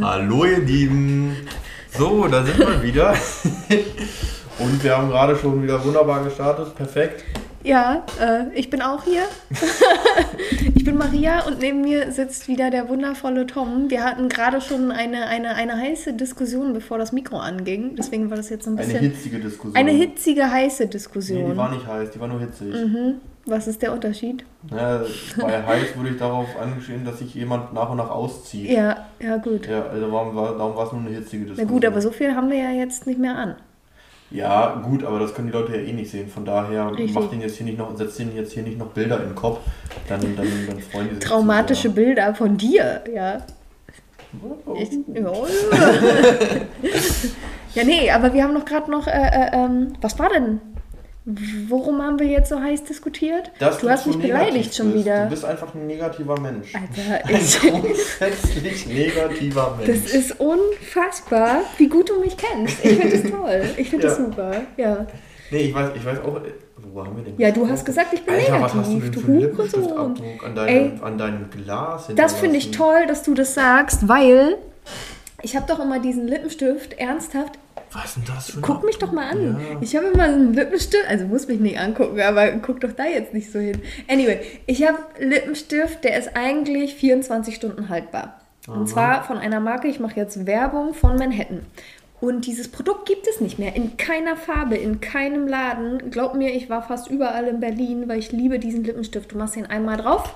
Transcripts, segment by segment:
Hallo ihr Lieben. So, da sind wir wieder. Und wir haben gerade schon wieder wunderbar gestartet. Perfekt. Ja, äh, ich bin auch hier. ich bin Maria und neben mir sitzt wieder der wundervolle Tom. Wir hatten gerade schon eine, eine, eine heiße Diskussion, bevor das Mikro anging. Deswegen war das jetzt so ein bisschen. Eine hitzige Diskussion. Eine hitzige, heiße Nee, Diskussion. die war nicht heiß, die war nur hitzig. mhm. Was ist der Unterschied? Ja, bei heiß wurde ich darauf angeschrieben, dass sich jemand nach und nach auszieht. Ja, ja, gut. Ja, also warum war, darum war es nur eine hitzige Na Diskussion. gut, aber so viel haben wir ja jetzt nicht mehr an. Ja, gut, aber das können die Leute ja eh nicht sehen. Von daher Richtig. macht denen jetzt hier nicht noch, setzt denen jetzt hier nicht noch Bilder in den Kopf. Dann, dann, dann freuen die sich. Traumatische zu Bilder von dir, ja. sehr. Ich, ja, ja, nee, aber wir haben doch gerade noch, äh, äh, ähm, was war denn? Worum haben wir jetzt so heiß diskutiert? Dass du hast mich negativ beleidigt schon bist. wieder. Du bist einfach ein negativer Mensch. Alter, Ein ich, grundsätzlich negativer Mensch. das ist unfassbar, wie gut du mich kennst. Ich finde das toll. Ich finde das Ja. super. Ja. Nee, ich weiß, ich weiß auch. Wo haben wir denn ja, du hast gesagt, ich bin Alter, was hast du negativ. denn Du für einen. Lippenstiftabdruck an Ey, deinem, an deinem Glas Das finde ich toll, dass du das sagst, weil ich habe doch immer diesen Lippenstift ernsthaft Was ist denn das für ein Guck mich doch mal an. Ja. Ich habe immer so einen Lippenstift, also muss mich nicht angucken, aber guck doch da jetzt nicht so hin. Anyway, ich habe Lippenstift, der ist eigentlich 24 Stunden haltbar. Und zwar von einer Marke, ich mache jetzt Werbung von Manhattan. Und dieses Produkt gibt es nicht mehr. In keiner Farbe, in keinem Laden. Glaub mir, ich war fast überall in Berlin, weil ich liebe diesen Lippenstift. Du machst den einmal drauf,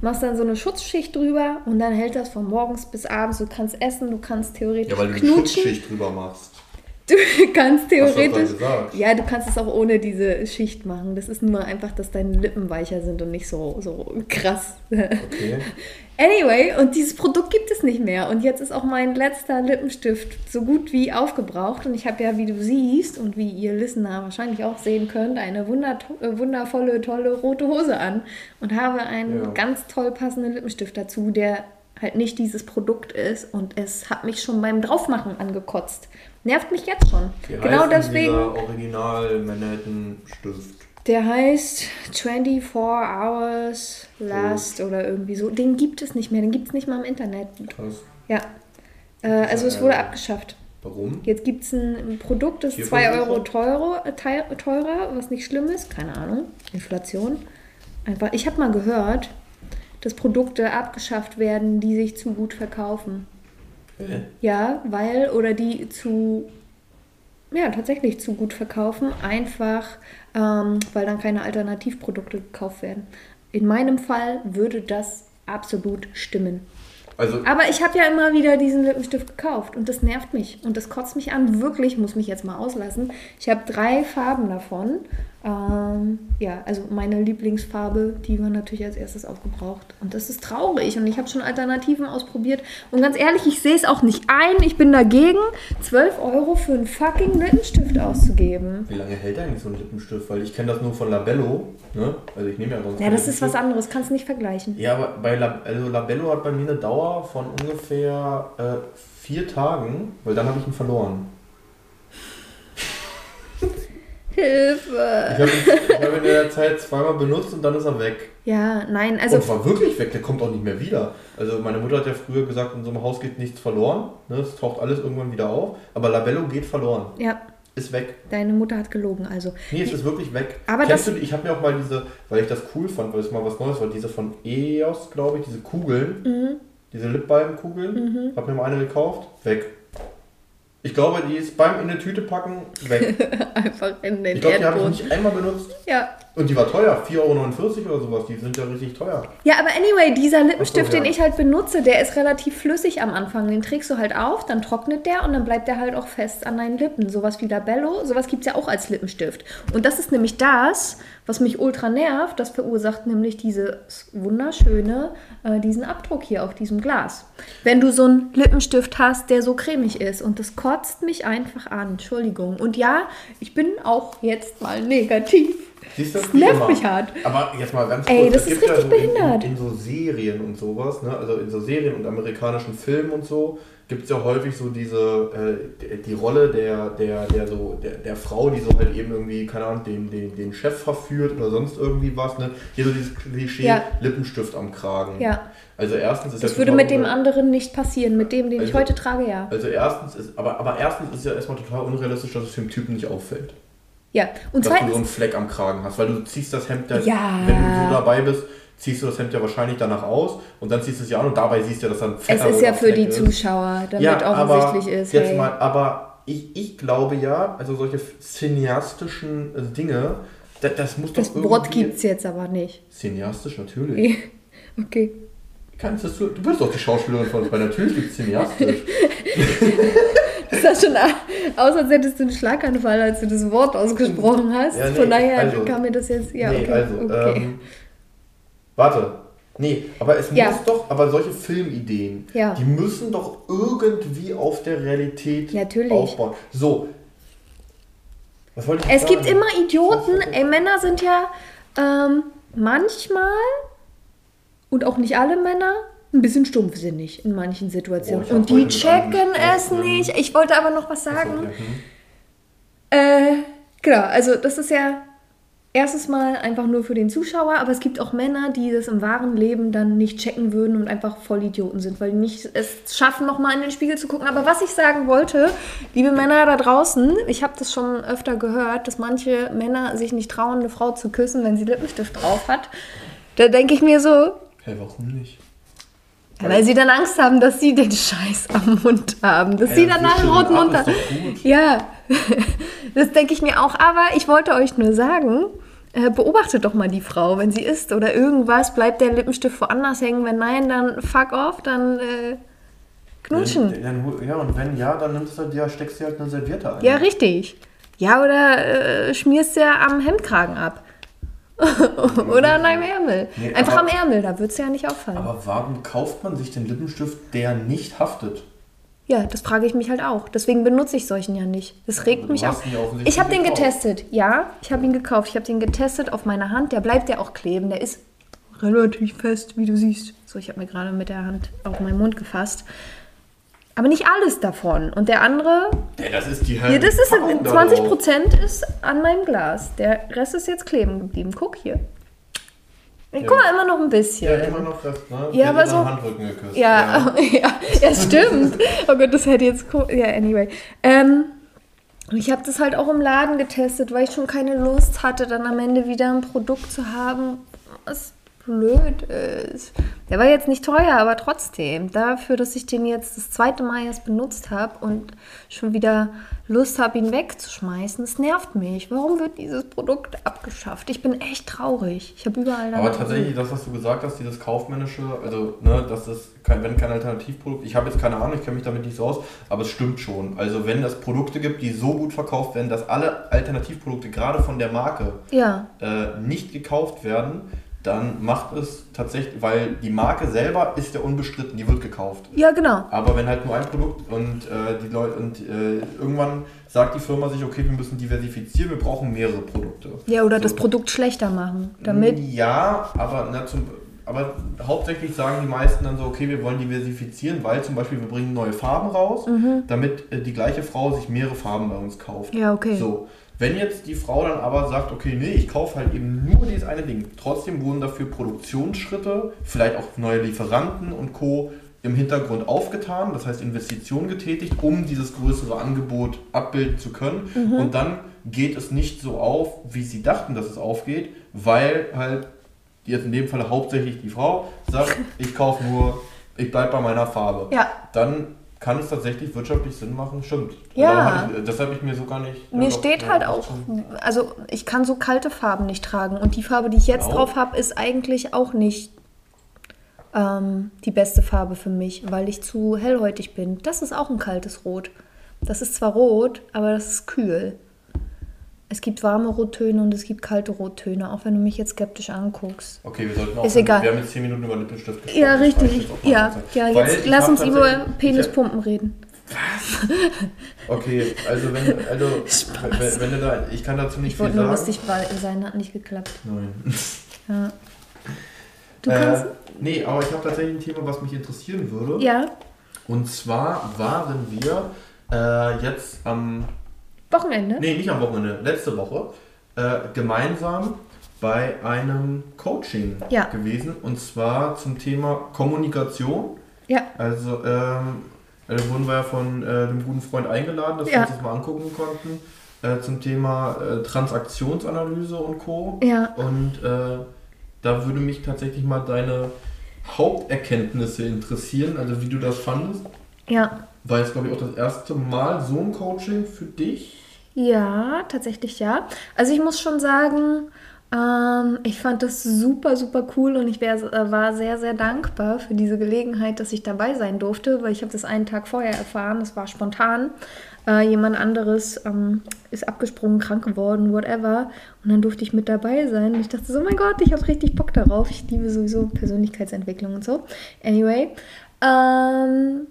machst dann so eine Schutzschicht drüber und dann hält das von morgens bis abends. Du kannst essen, du kannst theoretisch Ja, weil du eine knutschen. Schutzschicht drüber machst. Du kannst theoretisch. Ja, du kannst es auch ohne diese Schicht machen. Das ist nur einfach, dass deine Lippen weicher sind und nicht so, so krass. Okay. Anyway, und dieses Produkt gibt es nicht mehr. Und jetzt ist auch mein letzter Lippenstift so gut wie aufgebraucht. Und ich habe ja, wie du siehst und wie ihr Listener wahrscheinlich auch sehen könnt, eine äh, wundervolle, tolle rote Hose an. Und habe einen Ja. ganz toll passenden Lippenstift dazu, der halt nicht dieses Produkt ist. Und es hat mich schon beim Draufmachen angekotzt. Nervt mich jetzt schon. Wie genau deswegen. Dieser Original Manhattan Stift. Der heißt 24 Hours Last oder irgendwie so. Den gibt es nicht mehr. Den gibt es nicht mal im Internet. Krass. Ja. Äh, also es wurde abgeschafft. Warum? Jetzt gibt es ein, Produkt, das ist Vier 2 Euro? Teurer, äh, teurer, was nicht schlimm ist. Keine Ahnung. Inflation. Einfach. Ich habe mal gehört, dass Produkte abgeschafft werden, die sich zu gut verkaufen. Hä? Ja, weil oder die zu, ja, tatsächlich zu gut verkaufen, einfach ähm, weil dann keine Alternativprodukte gekauft werden. In meinem Fall würde das absolut stimmen. Also, Aber ich habe ja immer wieder diesen Lippenstift gekauft und das nervt mich und das kotzt mich an. Wirklich, muss mich jetzt mal auslassen. Ich habe drei Farben davon. Ähm, ja, also meine Lieblingsfarbe, die war natürlich als erstes aufgebraucht. Und das ist traurig und ich habe schon Alternativen ausprobiert. Und ganz ehrlich, ich sehe es auch nicht ein. Ich bin dagegen, 12 Euro für einen fucking Lippenstift auszugeben. wie lange hält eigentlich so ein Lippenstift? Weil ich kenne das nur von Labello. Ne? Also ich nehme ja sonst Ja, das ist was anderes, kannst nicht vergleichen. Ja, aber bei Lab also Labello hat bei mir eine Dauer von ungefähr äh, vier Tagen, weil dann habe ich ihn verloren. Hilfe! Ich habe ihn, hab ihn in der Zeit zweimal benutzt und dann ist er weg. Ja, nein, also und war wirklich weg, der kommt auch nicht mehr wieder. Also meine Mutter hat ja früher gesagt, in so einem Haus geht nichts verloren. Ne? Es taucht alles irgendwann wieder auf. Aber Labello geht verloren. ja, Ist weg. deine Mutter hat gelogen, also. Nee, es ist wirklich weg. Aber Kennst das- du, ich habe mir auch mal diese, weil ich das cool fand, weil es mal was Neues war, diese von EOS, glaube ich, diese Kugeln, Mhm. diese Lipbalmkugeln, habe mir mal eine gekauft, weg. Ich glaube, die ist beim in eine Tüte packen weg. Einfach in den Ich glaube, die habe ich nicht einmal benutzt. Ja. Und die war teuer, 4,49 Euro oder sowas. Die sind ja richtig teuer. ja, aber anyway, dieser Lippenstift, so, ja. den ich halt benutze, der ist relativ flüssig am Anfang. Den trägst du halt auf, dann trocknet der und dann bleibt der halt auch fest an deinen Lippen. Sowas wie Labello, sowas gibt es ja auch als Lippenstift. Und das ist nämlich das, was mich ultra nervt. Das verursacht nämlich dieses wunderschöne, äh, diesen Abdruck hier auf diesem Glas. Wenn du so einen Lippenstift hast, der so cremig ist und das kotzt mich einfach an. Entschuldigung. Und ja, ich bin auch jetzt mal negativ. Siehst du, Das nervt mich hart. Aber jetzt mal ganz Ey, kurz. das es ist gibt richtig ja so behindert. In, in so Serien und sowas, ne? also in so Serien und amerikanischen Filmen und so, gibt es ja häufig so diese, äh, die- Rolle der, der, der, so, der, der Frau, die so halt eben irgendwie, keine Ahnung, den, den, den Chef verführt oder sonst irgendwie was. Ne? Hier so dieses Klischee Ja. Lippenstift am Kragen. Ja. Also erstens ist Das würde mit dem anderen nicht passieren, mit dem, den ich Also- heute trage, ja. Also erstens ist, aber, aber erstens ist ja erstmal total unrealistisch, dass es dem Typen nicht auffällt. Ja. Und dass du so einen zweitens, Fleck am Kragen hast, weil du ziehst das Hemd, ja, Ja. wenn du so dabei bist, ziehst du das Hemd ja wahrscheinlich danach aus und dann ziehst du es ja an und dabei siehst du, dass dann ein es fetter ist ja für Fleck die ist. Zuschauer, damit ja, offensichtlich ist, Jetzt hey, mal, aber ich, ich glaube ja, also solche cineastischen äh, Dinge, das, das muss das doch Wort irgendwie... gibt es jetzt aber nicht. Cineastisch, natürlich. Okay. Kannst du, du bist doch die Schauspielerin von uns, weil natürlich gibt es cineastisch. Das sah schon aus, als hättest du einen Schlaganfall, als du das Wort ausgesprochen hast. Ja, nee, Von daher also- kam mir das jetzt. Ja, nee, okay. also, okay. ähm, warte. Nee, aber es Ja. muss doch, aber solche Filmideen, Ja. die müssen doch irgendwie auf der Realität Natürlich. aufbauen. So. Was wollte ich es sagen? gibt immer Idioten. Ey, Männer sind ja ähm, manchmal und auch nicht alle Männer ein bisschen stumpfsinnig in manchen Situationen. Hab und die checken es gesprochen. nicht. Ich wollte aber noch was sagen. ja, hm. Äh, genau, also das ist ja erstes Mal einfach nur für den Zuschauer, aber es gibt auch Männer, die das im wahren Leben dann nicht checken würden und einfach Vollidioten sind, weil die nicht es schaffen, nochmal in den Spiegel zu gucken. Aber was ich sagen wollte, liebe Männer da draußen, ich habe das schon öfter gehört, dass manche Männer sich nicht trauen, eine Frau zu küssen, wenn sie Lippenstift drauf hat. Da denke ich mir so, Hä, warum nicht? Weil sie dann Angst haben, dass sie den Scheiß am Mund haben, dass sie Ja, dann einen wischen roten Mund haben. Ja, das denke ich mir auch. Aber ich wollte euch nur sagen, äh, beobachtet doch mal die Frau, wenn sie isst oder irgendwas, bleibt der Lippenstift woanders hängen. Wenn nein, dann fuck off, dann äh, knutschen. Dann, dann, ja, und wenn ja, dann nimmst du, ja, steckst du halt eine Serviette ein. Ja, richtig. Ja, oder äh, schmierst du ja am Hemdkragen ab. oder an deinem Ärmel. Nee, Einfach aber- am Ärmel, da wird es ja nicht auffallen. Aber warum kauft man sich den Lippenstift, der nicht haftet? Ja, das frage ich mich halt auch. Deswegen benutze ich solchen ja nicht. Das regt du mich auf. Ich habe den getestet. Ja, ich habe ihn gekauft. Ich habe den getestet auf meiner Hand. Der bleibt ja auch kleben. Der ist relativ fest, wie du siehst. So, ich habe mir gerade mit der Hand auf meinen Mund gefasst. Aber nicht alles davon. Und der andere, Ja, das ist die hier, das ist Packung da 20 drauf. Prozent ist an meinem Glas. Der Rest ist jetzt kleben geblieben. Guck hier. Ich Ja. guck mal immer noch ein bisschen. Ja, immer noch fest, ne? Ja, aber so- Handrücken geküsst. Ja, ja, ja, stimmt. Oh Gott, das hätte jetzt. Ja, anyway. Ähm, ich habe das halt auch im Laden getestet, weil ich schon keine Lust hatte, dann am Ende wieder ein Produkt zu haben, was blöd ist. Der war jetzt nicht teuer, aber trotzdem. Dafür, dass ich den jetzt das zweite Mal erst benutzt habe und schon wieder Lust habe, ihn wegzuschmeißen, das nervt mich. Warum wird dieses Produkt abgeschafft? Ich bin echt traurig. Ich habe überall Aber tatsächlich, das, was du gesagt hast, dieses kaufmännische, also, ne, das ist kein, wenn kein Alternativprodukt, ich habe jetzt keine Ahnung, ich kenne mich damit nicht so aus, aber es stimmt schon. Also, wenn es Produkte gibt, die so gut verkauft werden, dass alle Alternativprodukte, gerade von der Marke, Ja, äh, nicht gekauft werden, dann macht es tatsächlich, weil die Marke selber ist ja unbestritten, die wird gekauft. ja, genau. Aber wenn halt nur ein Produkt und äh, die Leute und äh, irgendwann sagt die Firma sich, okay, wir müssen diversifizieren, wir brauchen mehrere Produkte. Ja, oder So. das Produkt schlechter machen, damit Ja, aber, na, zum, aber hauptsächlich sagen die meisten dann so, okay, wir wollen diversifizieren, weil zum Beispiel wir bringen neue Farben raus, damit äh, die gleiche Frau sich mehrere Farben bei uns kauft. Mhm. Ja, okay. So. Wenn jetzt die Frau dann aber sagt, okay, nee, ich kaufe halt eben nur dieses eine Ding, trotzdem wurden dafür Produktionsschritte, vielleicht auch neue Lieferanten und Co. im Hintergrund aufgetan, das heißt Investitionen getätigt, um dieses größere Angebot abbilden zu können. Mhm. Und dann geht es nicht so auf, wie sie dachten, dass es aufgeht, weil halt jetzt in dem Fall hauptsächlich die Frau sagt, ich kaufe nur, ich bleibe bei meiner Farbe. Ja. Dann kann es tatsächlich wirtschaftlich Sinn machen, stimmt. Ja. Hatte ich, das habe ich mir so gar nicht. Mir doch, steht halt auch, also ich kann so kalte Farben nicht tragen und die Farbe, die ich jetzt Genau. drauf habe, ist eigentlich auch nicht ähm, die beste Farbe für mich, weil ich zu hellhäutig bin. Das ist auch ein kaltes Rot. Das ist zwar rot, aber das ist kühl. Es gibt warme Rottöne und es gibt kalte Rottöne, auch wenn du mich jetzt skeptisch anguckst. Okay, wir sollten auch. Ist egal. Wir haben jetzt 10 Minuten über Lippenstift gesprochen. Ja, richtig. Ja, ja jetzt lass uns über Penispumpen reden. Was? Okay, also wenn, also, wenn, wenn, du da, ich kann dazu nicht ich viel sagen. Ich wollte nur lustig sein, hat nicht geklappt. Nein. Ja. Du kannst... Äh, nee, aber ich habe tatsächlich ein Thema, was mich interessieren würde. Ja. Und zwar waren wir äh, jetzt am... Wochenende? Nee, nicht am Wochenende, letzte Woche, äh, gemeinsam bei einem Coaching ja. gewesen. Und zwar zum Thema Kommunikation. Ja. Also, ähm, da wurden wir ja von äh, einem guten Freund eingeladen, dass ja. wir uns das mal angucken konnten. Äh, zum Thema äh, Transaktionsanalyse und Co. Ja. Und äh, da würde mich tatsächlich mal deine Haupterkenntnisse interessieren, also wie du das fandest. Ja. War jetzt, glaube ich, auch das erste Mal so ein Coaching für dich? Ja, tatsächlich ja. Also ich muss schon sagen, ähm, ich fand das super, super cool und ich wär, äh, war sehr, sehr dankbar für diese Gelegenheit, dass ich dabei sein durfte, weil ich habe das einen Tag vorher erfahren, es war spontan. Äh, jemand anderes ähm, ist abgesprungen, krank geworden, whatever. Und dann durfte ich mit dabei sein. Und ich dachte so, mein Gott, ich habe richtig Bock darauf. Ich liebe sowieso Persönlichkeitsentwicklung und so. Anyway. Ähm,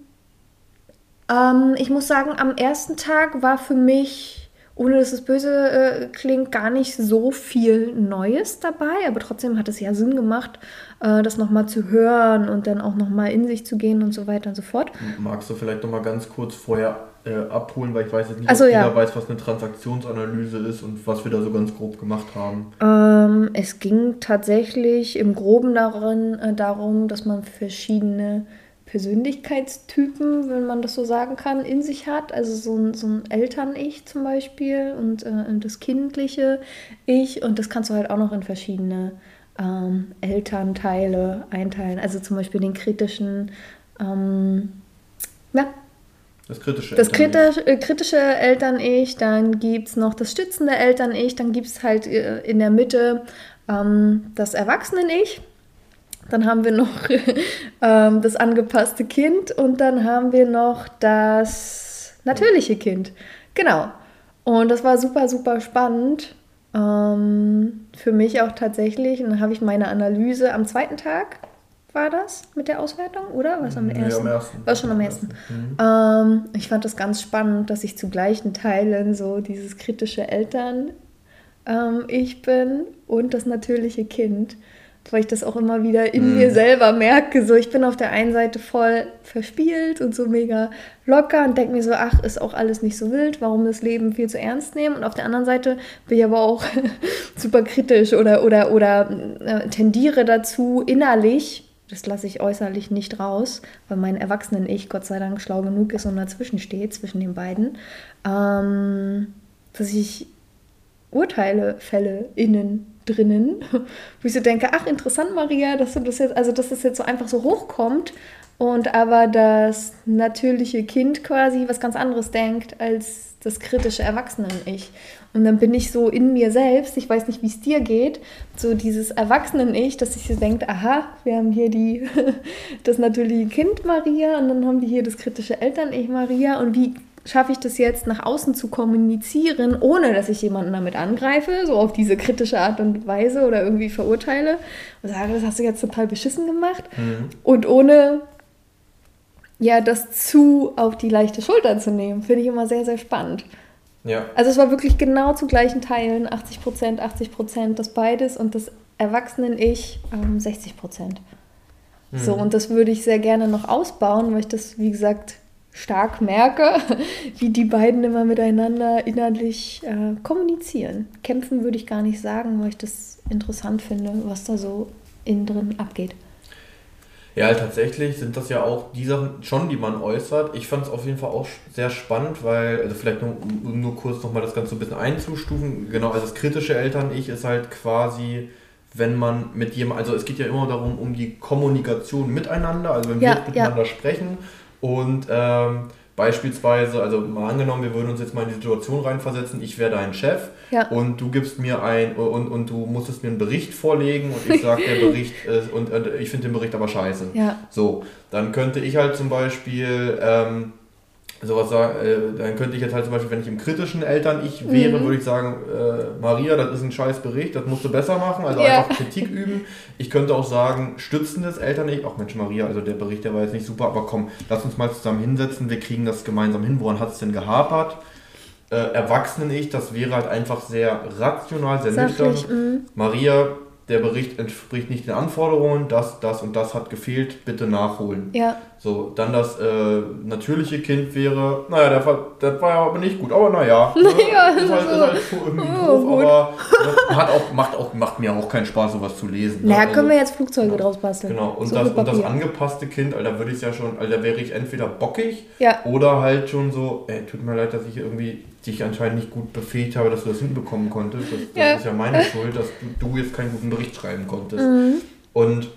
ähm, ich muss sagen, am ersten Tag war für mich ohne dass es böse äh, klingt, gar nicht so viel Neues dabei, aber trotzdem hat es ja Sinn gemacht, äh, das nochmal zu hören und dann auch nochmal in sich zu gehen und so weiter und so fort. Magst du vielleicht nochmal ganz kurz vorher äh, abholen, weil ich weiß jetzt nicht, also, ob ja. jeder weiß, was eine Transaktionsanalyse ist und was wir da so ganz grob gemacht haben. Ähm, es ging tatsächlich im Groben darin, äh, darum, dass man verschiedene Persönlichkeitstypen, wenn man das so sagen kann, in sich hat. Also so ein, so ein Eltern-Ich zum Beispiel und, äh, das kindliche Ich. Und das kannst du halt auch noch in verschiedene ähm, Elternteile einteilen. Also zum Beispiel den kritischen, ähm, ja. Das kritische Das kritisch, äh, kritische Eltern-Ich, dann gibt es noch das stützende Eltern-Ich, dann gibt es halt äh, in der Mitte ähm, das Erwachsenen-Ich dann haben wir noch ähm, das angepasste Kind und dann haben wir noch das natürliche Kind. Genau. Und das war super, super spannend. Ähm, für mich auch tatsächlich. Und dann habe ich meine Analyse am zweiten Tag, war das mit der Auswertung, oder? Was am ersten? Nee, am ersten. War schon am ersten. Mhm. Ähm, ich fand das ganz spannend, dass ich zu gleichen Teilen so dieses kritische Eltern ähm, ich bin und das natürliche Kind weil ich das auch immer wieder in mhm. mir selber merke. So, ich bin auf der einen Seite voll verspielt und so mega locker und denke mir so, ach, ist auch alles nicht so wild, warum das Leben viel zu ernst nehmen. Und auf der anderen Seite bin ich aber auch super kritisch oder, oder, oder äh, tendiere dazu, innerlich, das lasse ich äußerlich nicht raus, weil mein Erwachsenen-Ich Gott sei Dank schlau genug ist und dazwischen steht, zwischen den beiden, ähm, dass ich Urteile fälle innen drinnen, wo ich so denke, ach interessant, Maria, dass du das jetzt, also dass das jetzt so einfach so hochkommt und aber das natürliche Kind quasi was ganz anderes denkt als das kritische Erwachsenen-Ich. Und dann bin ich so in mir selbst, ich weiß nicht, wie es dir geht, so dieses Erwachsenen-Ich, dass ich so denke, aha, wir haben hier die, das natürliche Kind Maria und dann haben wir hier das kritische Eltern-Ich Maria und wie schaffe ich das jetzt nach außen zu kommunizieren, ohne dass ich jemanden damit angreife, so auf diese kritische Art und Weise oder irgendwie verurteile und sage, das hast du jetzt total beschissen gemacht mhm. und ohne ja das zu auf die leichte Schulter zu nehmen, finde ich immer sehr, sehr spannend. Ja. Also es war wirklich genau zu gleichen Teilen, 80 Prozent, 80 Prozent, das beides und das Erwachsenen-Ich ähm, 60 Prozent. Mhm. So, und das würde ich sehr gerne noch ausbauen, weil ich das, wie gesagt, stark merke, wie die beiden immer miteinander innerlich äh, kommunizieren. Kämpfen würde ich gar nicht sagen, weil ich das interessant finde, was da so innen drin abgeht. Ja, tatsächlich sind das ja auch die Sachen schon, die man äußert. Ich fand es auf jeden Fall auch sehr spannend, weil, also vielleicht nur, nur kurz nochmal das Ganze ein bisschen einzustufen. Genau, also das kritische Eltern-Ich ist halt quasi, wenn man mit jemandem, also es geht ja immer darum, um die Kommunikation miteinander, also wenn ja, wir miteinander ja. sprechen und ähm, beispielsweise, also mal angenommen, wir würden uns jetzt mal in die Situation reinversetzen, ich wäre dein Chef ja. und du gibst mir ein und, und du musstest mir einen Bericht vorlegen und ich sage, der Bericht ist, und, und ich finde den Bericht aber scheiße. Ja. So, dann könnte ich halt zum Beispiel ähm, sowas sagen, äh, dann könnte ich jetzt halt zum Beispiel, wenn ich im kritischen Eltern-Ich wäre, Mhm. würde ich sagen, äh, Maria, das ist ein scheiß Bericht, das musst du besser machen, also Ja. einfach Kritik üben. Ich könnte auch sagen, stützendes Eltern-Ich, ach Mensch Maria, also der Bericht, der war jetzt nicht super, aber komm, lass uns mal zusammen hinsetzen, wir kriegen das gemeinsam hin, woran hat es denn gehapert? Äh, Erwachsenen-Ich, das wäre halt einfach sehr rational, sehr nüchtern. Sachlich. mhm. Maria, der Bericht entspricht nicht den Anforderungen, das, das und das hat gefehlt, bitte nachholen. Ja, So, dann das äh, natürliche Kind wäre, naja, der, war- das war ja aber nicht gut, aber naja. ne, Naja, ist halt, ist so. halt schon irgendwie Oh, doof, aber ne, hat auch, macht, auch, macht mir auch keinen Spaß, sowas zu lesen. ne? naja, Also, können wir jetzt Flugzeuge draus basteln. Genau, und, So das, und das angepasste Kind, Alter, würde ich ja schon, Alter, wäre ich entweder bockig Ja, oder halt schon so, ey, tut mir leid, dass ich irgendwie dich anscheinend nicht gut befähigt habe, dass du das hinbekommen konntest. Das, das Ja. ist ja meine Schuld, dass du, du jetzt keinen guten Bericht schreiben konntest. Mhm. Und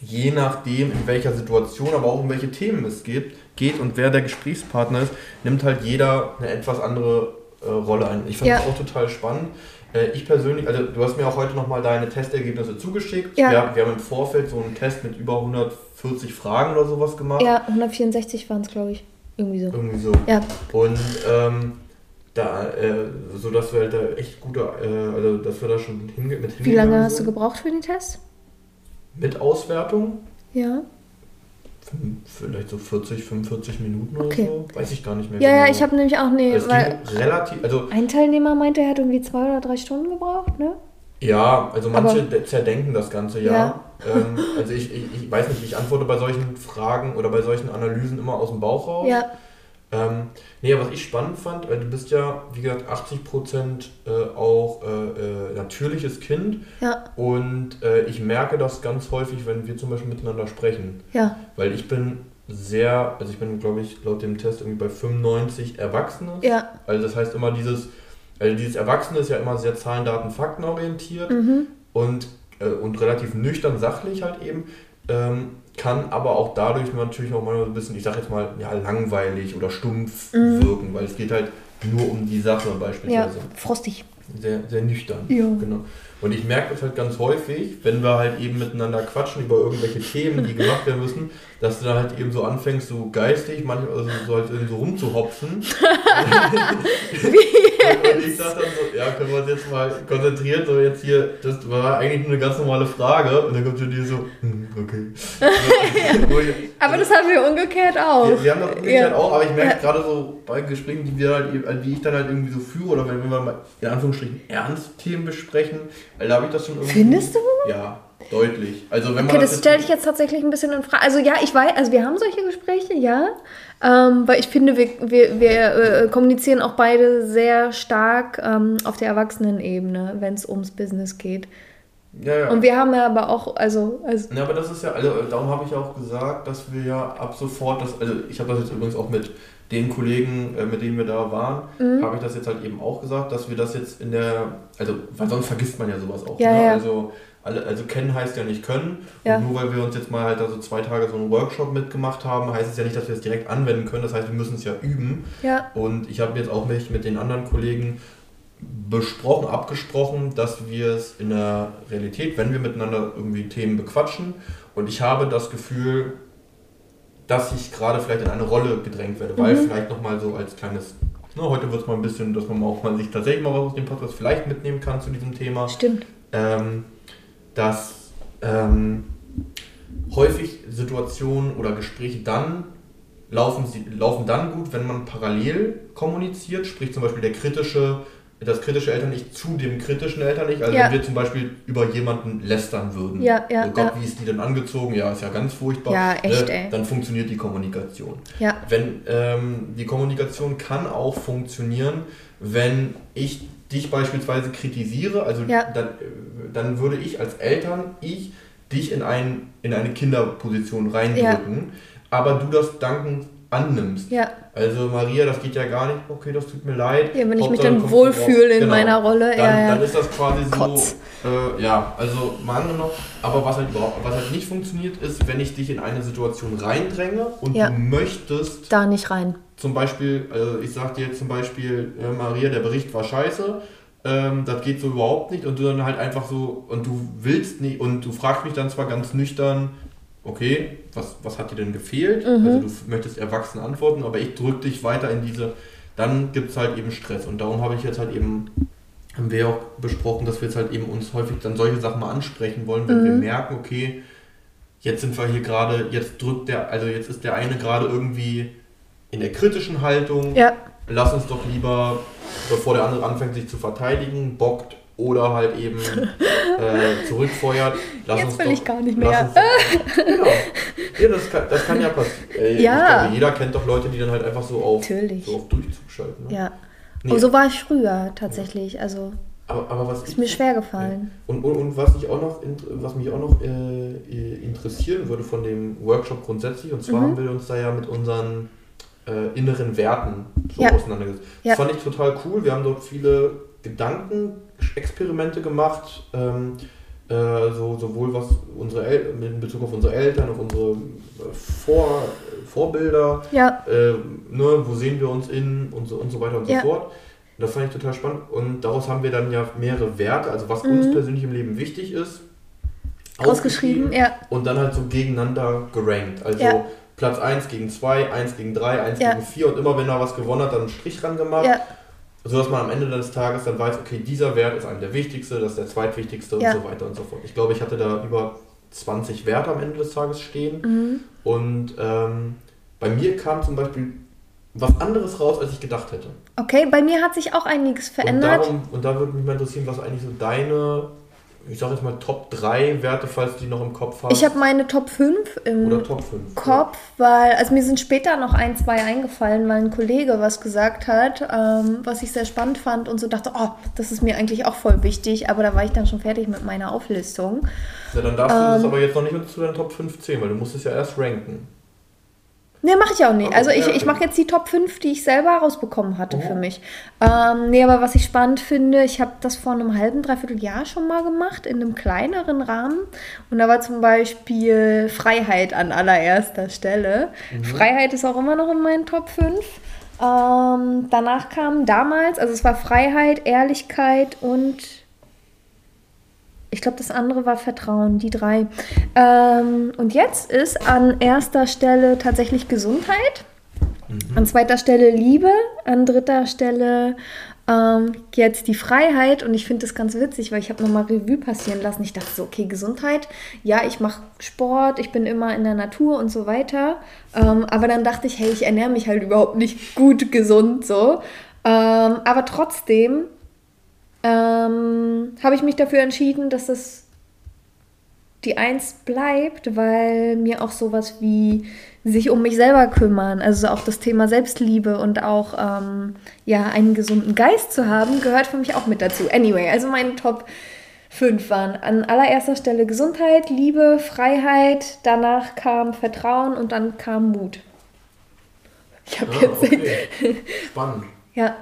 je nachdem, in welcher Situation, aber auch um welche Themen es geht, geht und wer der Gesprächspartner ist, nimmt halt jeder eine etwas andere äh, Rolle ein. Ich fand Ja. das auch total spannend. Äh, ich persönlich, also du hast mir auch heute nochmal deine Testergebnisse zugeschickt. Ja. Wir, wir haben im Vorfeld so einen Test mit über 140 Fragen oder sowas gemacht. ja 164 waren es, glaube ich. Irgendwie so. Irgendwie so. Ja, Und ähm, da, äh, so dass wir halt da echt gute, äh, also dass wir da schon hinge mit wie lange hast du gebraucht für den Test? Mit Auswertung? Ja. Vielleicht so 40, 45 Minuten oder Okay. so. Weiß ich gar nicht mehr. Ja, ja, genau. ich habe nämlich auch, nee, Es weil relativ, also ein Teilnehmer meinte, er hat irgendwie zwei oder drei Stunden gebraucht, ne? ja, also manche Aber- de- zerdenken das Ganze ja. Ja. Ähm, also ich, ich, ich weiß nicht, ich antworte bei solchen Fragen oder bei solchen Analysen immer aus dem Bauch raus. Ja, Ähm, nee, was ich spannend fand, weil du bist ja, wie gesagt, 80% äh, auch äh, äh, natürliches Kind ja, und äh, ich merke das ganz häufig, wenn wir zum Beispiel miteinander sprechen. ja, Weil ich bin sehr, also ich bin, glaube ich, laut dem Test irgendwie bei 95 Erwachsene. ja. Also das heißt immer dieses, also dieses Erwachsene ist ja immer sehr Zahlen, Daten, Fakten orientiert Mhm. und, äh, und relativ nüchtern, sachlich halt eben. Ähm, kann aber auch dadurch natürlich auch mal ein bisschen, ich sag jetzt mal, ja, langweilig oder stumpf Mhm. wirken, weil es geht halt nur um die Sache Ja, beispielsweise. frostig. Sehr, sehr nüchtern. Ja. Genau. Und ich merke das halt ganz häufig, wenn wir halt eben miteinander quatschen über irgendwelche Themen, die gemacht werden müssen, dass du dann halt eben so anfängst, so geistig, manchmal also so halt eben so rumzuhopsen. Und ich sag dann so, ja, können wir uns jetzt mal konzentrieren, so jetzt hier, das war eigentlich nur eine ganz normale Frage und dann kommt schon die so, hm, okay. Aber das haben wir umgekehrt auch. wir, wir haben das umgekehrt Ja. auch, aber ich merke Ja. gerade so bei Gesprächen, die wir halt, die ich dann halt irgendwie so führe oder wenn wir mal in Anführungsstrichen Ernstthemen besprechen, weil da habe ich das schon irgendwie. Findest du? Ja, deutlich. Also wenn man Okay, das jetzt- stelle ich jetzt tatsächlich ein bisschen in Frage. Also ja, ich weiß, also wir haben solche Gespräche, ja. Ähm, weil ich finde, wir, wir, wir äh, kommunizieren auch beide sehr stark ähm, auf der Erwachsenenebene, wenn es ums Business geht. Ja, ja. Und wir haben ja aber auch, also, also Ja, aber das ist ja, also darum habe ich auch gesagt, dass wir ja ab sofort, das, also ich habe das jetzt übrigens auch mit den Kollegen, äh, mit denen wir da waren, Mhm. habe ich das jetzt halt eben auch gesagt, dass wir das jetzt in der, also, weil sonst vergisst man ja sowas auch. Ja, ne? ja. Also, alle, also kennen heißt ja nicht können. Ja. Und nur weil wir uns jetzt mal halt da so zwei Tage so einen Workshop mitgemacht haben, heißt es ja nicht, dass wir es direkt anwenden können. Das heißt, wir müssen es ja üben. ja, Und ich habe jetzt auch mich mit den anderen Kollegen besprochen, abgesprochen, dass wir es in der Realität, wenn wir miteinander irgendwie Themen bequatschen, und ich habe das Gefühl, dass ich gerade vielleicht in eine Rolle gedrängt werde, weil Mhm. vielleicht nochmal so als kleines, ne, heute wird es mal ein bisschen, dass man auch mal sich tatsächlich mal was aus dem Podcast vielleicht mitnehmen kann zu diesem Thema stimmt. ähm, dass ähm, häufig Situationen oder Gespräche dann laufen, sie, laufen dann gut, wenn man parallel kommuniziert, sprich zum Beispiel der kritische, das kritische Eltern-Ich zu dem kritischen Eltern-Ich. Also Ja. wenn wir zum Beispiel über jemanden lästern würden. Ja, ja, oh Gott, ja. wie ist die denn angezogen? Ja, ist ja ganz furchtbar. Ja, echt, Ne? ey. Dann funktioniert die Kommunikation. Ja, Wenn ähm, die Kommunikation kann auch funktionieren, wenn ich dich beispielsweise kritisiere, also Ja. dann, äh, dann würde ich als Eltern, ich dich in, ein, in eine Kinderposition reindrücken, aber du das dankend annimmst. ja. Also Maria, das geht ja gar nicht, okay, das tut mir leid. Ja, wenn ich mich dann wohlfühle in meiner Rolle, Dann, ja, ja. dann ist das quasi Kotz. so, äh, ja, also mal angenommen, aber was halt überhaupt, was halt nicht funktioniert, ist, wenn ich dich in eine Situation reindränge und Ja. du möchtest Da nicht rein. zum Beispiel, also ich sag dir jetzt zum Beispiel, äh, Maria, der Bericht war scheiße, ähm, das geht so überhaupt nicht und du dann halt einfach so, und du willst nicht, und du fragst mich dann zwar ganz nüchtern, okay, was, was hat dir denn gefehlt? Mhm. Also du möchtest erwachsen antworten, aber ich drücke dich weiter in diese, dann gibt es halt eben Stress. Und darum habe ich jetzt halt eben, haben wir auch besprochen, dass wir jetzt halt eben uns häufig dann solche Sachen mal ansprechen wollen, wenn wir Mhm. merken, okay, jetzt sind wir hier gerade, jetzt drückt der, also jetzt ist der eine gerade irgendwie in der kritischen Haltung, Ja, lass uns doch lieber, bevor der andere anfängt, sich zu verteidigen, bockt oder halt eben äh, zurückfeuert. Lass Jetzt uns will doch, ich gar nicht mehr. Doch, genau. Ja, das kann, das kann ja passieren. Äh, Ja. Glaube, jeder kennt doch Leute, die dann halt einfach so auf, so auf Durchzug schalten. Ne? ja. Nee, Aber so war ich früher tatsächlich. Also aber, aber was ist ich- mir schwer gefallen. Und, und, und was, ich auch noch, was mich auch noch äh, äh, interessieren würde von dem Workshop grundsätzlich, und zwar Mhm. haben wir uns da ja mit unseren äh, inneren Werten so Ja. auseinandergesetzt. Ja. Das fand ich total cool. Wir haben dort viele Gedankenexperimente gemacht, ähm, äh, so, sowohl was unsere El in Bezug auf unsere Eltern, auf unsere äh, Vor Vorbilder, Ja, äh, ne, wo sehen wir uns in und so, und so weiter und Ja. so fort. Das fand ich total spannend. Und daraus haben wir dann ja mehrere Werte, also was uns Mhm. persönlich im Leben wichtig ist, ausgeschrieben. Ja, und dann halt so gegeneinander gerankt. Also Ja. Platz 1 gegen 2, 1 gegen 3, 1 Ja. gegen 4 und immer wenn er was gewonnen hat, dann einen Strich ran gemacht. Ja, Sodass man am Ende des Tages dann weiß, okay, dieser Wert ist einer der wichtigste, das ist der zweitwichtigste Ja. und so weiter und so fort. Ich glaube, ich hatte da über 20 Werte am Ende des Tages stehen. mhm. Und ähm, bei mir kam zum Beispiel was anderes raus, als ich gedacht hätte. Okay, bei mir hat sich auch einiges Und, verändert. darum, und da würde mich mal interessieren, was eigentlich so deine, ich sag jetzt mal Top 3 Werte, falls du die noch im Kopf hast. Ich habe meine Top 5 im oder Top 5. Kopf, weil, also mir sind später noch ein, zwei eingefallen, weil ein Kollege was gesagt hat, ähm, was ich sehr spannend fand und so dachte, oh, das ist mir eigentlich auch voll wichtig, aber da war ich dann schon fertig mit meiner Auflistung. Ja, dann darfst du das Ähm. aber jetzt noch nicht mit zu deinen Top 5 zählen, weil du musst es ja erst ranken. Nee, mache ich auch nicht. Oh, Also ich, ich mache jetzt die Top 5, die ich selber rausbekommen hatte Oh. für mich. Ähm, nee, aber was ich spannend finde, ich habe das vor einem halben, dreiviertel Jahr schon mal gemacht, in einem kleineren Rahmen. Und da war zum Beispiel Freiheit an allererster Stelle. Mhm. Freiheit ist auch immer noch in meinen Top 5. Ähm, danach kam damals, also es war Freiheit, Ehrlichkeit und ich glaube, das andere war Vertrauen, die drei. Ähm, und jetzt ist an erster Stelle tatsächlich Gesundheit, an zweiter Stelle Liebe, an dritter Stelle ähm, jetzt die Freiheit. Und ich finde das ganz witzig, weil ich habe nochmal Revue passieren lassen. Ich dachte so, okay, Gesundheit, ja, ich mache Sport, ich bin immer in der Natur und so weiter. Ähm, aber dann dachte ich, hey, ich ernähre mich halt überhaupt nicht gut gesund so. Ähm, aber trotzdem ähm, habe ich mich dafür entschieden, dass es die Eins bleibt, weil mir auch sowas wie sich um mich selber kümmern, also auch das Thema Selbstliebe und auch ähm, ja einen gesunden Geist zu haben, gehört für mich auch mit dazu. Anyway, also meine Top 5 waren an allererster Stelle Gesundheit, Liebe, Freiheit, danach kam Vertrauen und dann kam Mut. Ich habe Ah, jetzt okay. Spannend. ja.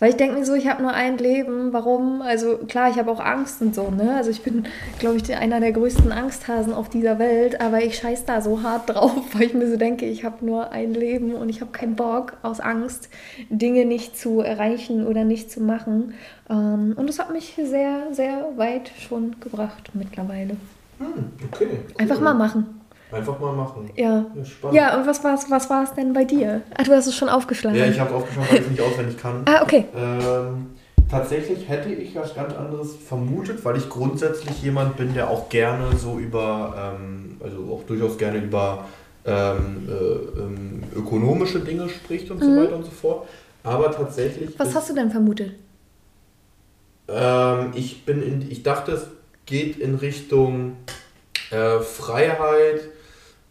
Weil ich denke mir so, ich habe nur ein Leben. Warum? Also klar, ich habe auch Angst und so, ne? Also ich bin, glaube ich, einer der größten Angsthasen auf dieser Welt, aber ich scheiß da so hart drauf, weil ich mir so denke, ich habe nur ein Leben und ich habe keinen Bock aus Angst, Dinge nicht zu erreichen oder nicht zu machen. Ähm, Und das hat mich sehr, sehr weit schon gebracht mittlerweile. Hm, okay. cool. Einfach mal machen. Einfach mal machen. Ja. Ja, spannend. Ja, und was war's, was war es denn bei dir? Ah, du hast es schon aufgeschlagen. Ja, ich habe aufgeschaut, weil ich es nicht auswendig kann. ah, okay. Ähm, tatsächlich hätte ich was ganz anderes vermutet, weil ich grundsätzlich jemand bin, der auch gerne so über, ähm, also auch durchaus gerne über ähm, äh, ähm, ökonomische Dinge spricht und so weiter und so fort. Aber tatsächlich. Mhm. Was ist, hast du denn vermutet? Ähm, ich bin in, ich dachte, es geht in Richtung äh, Freiheit,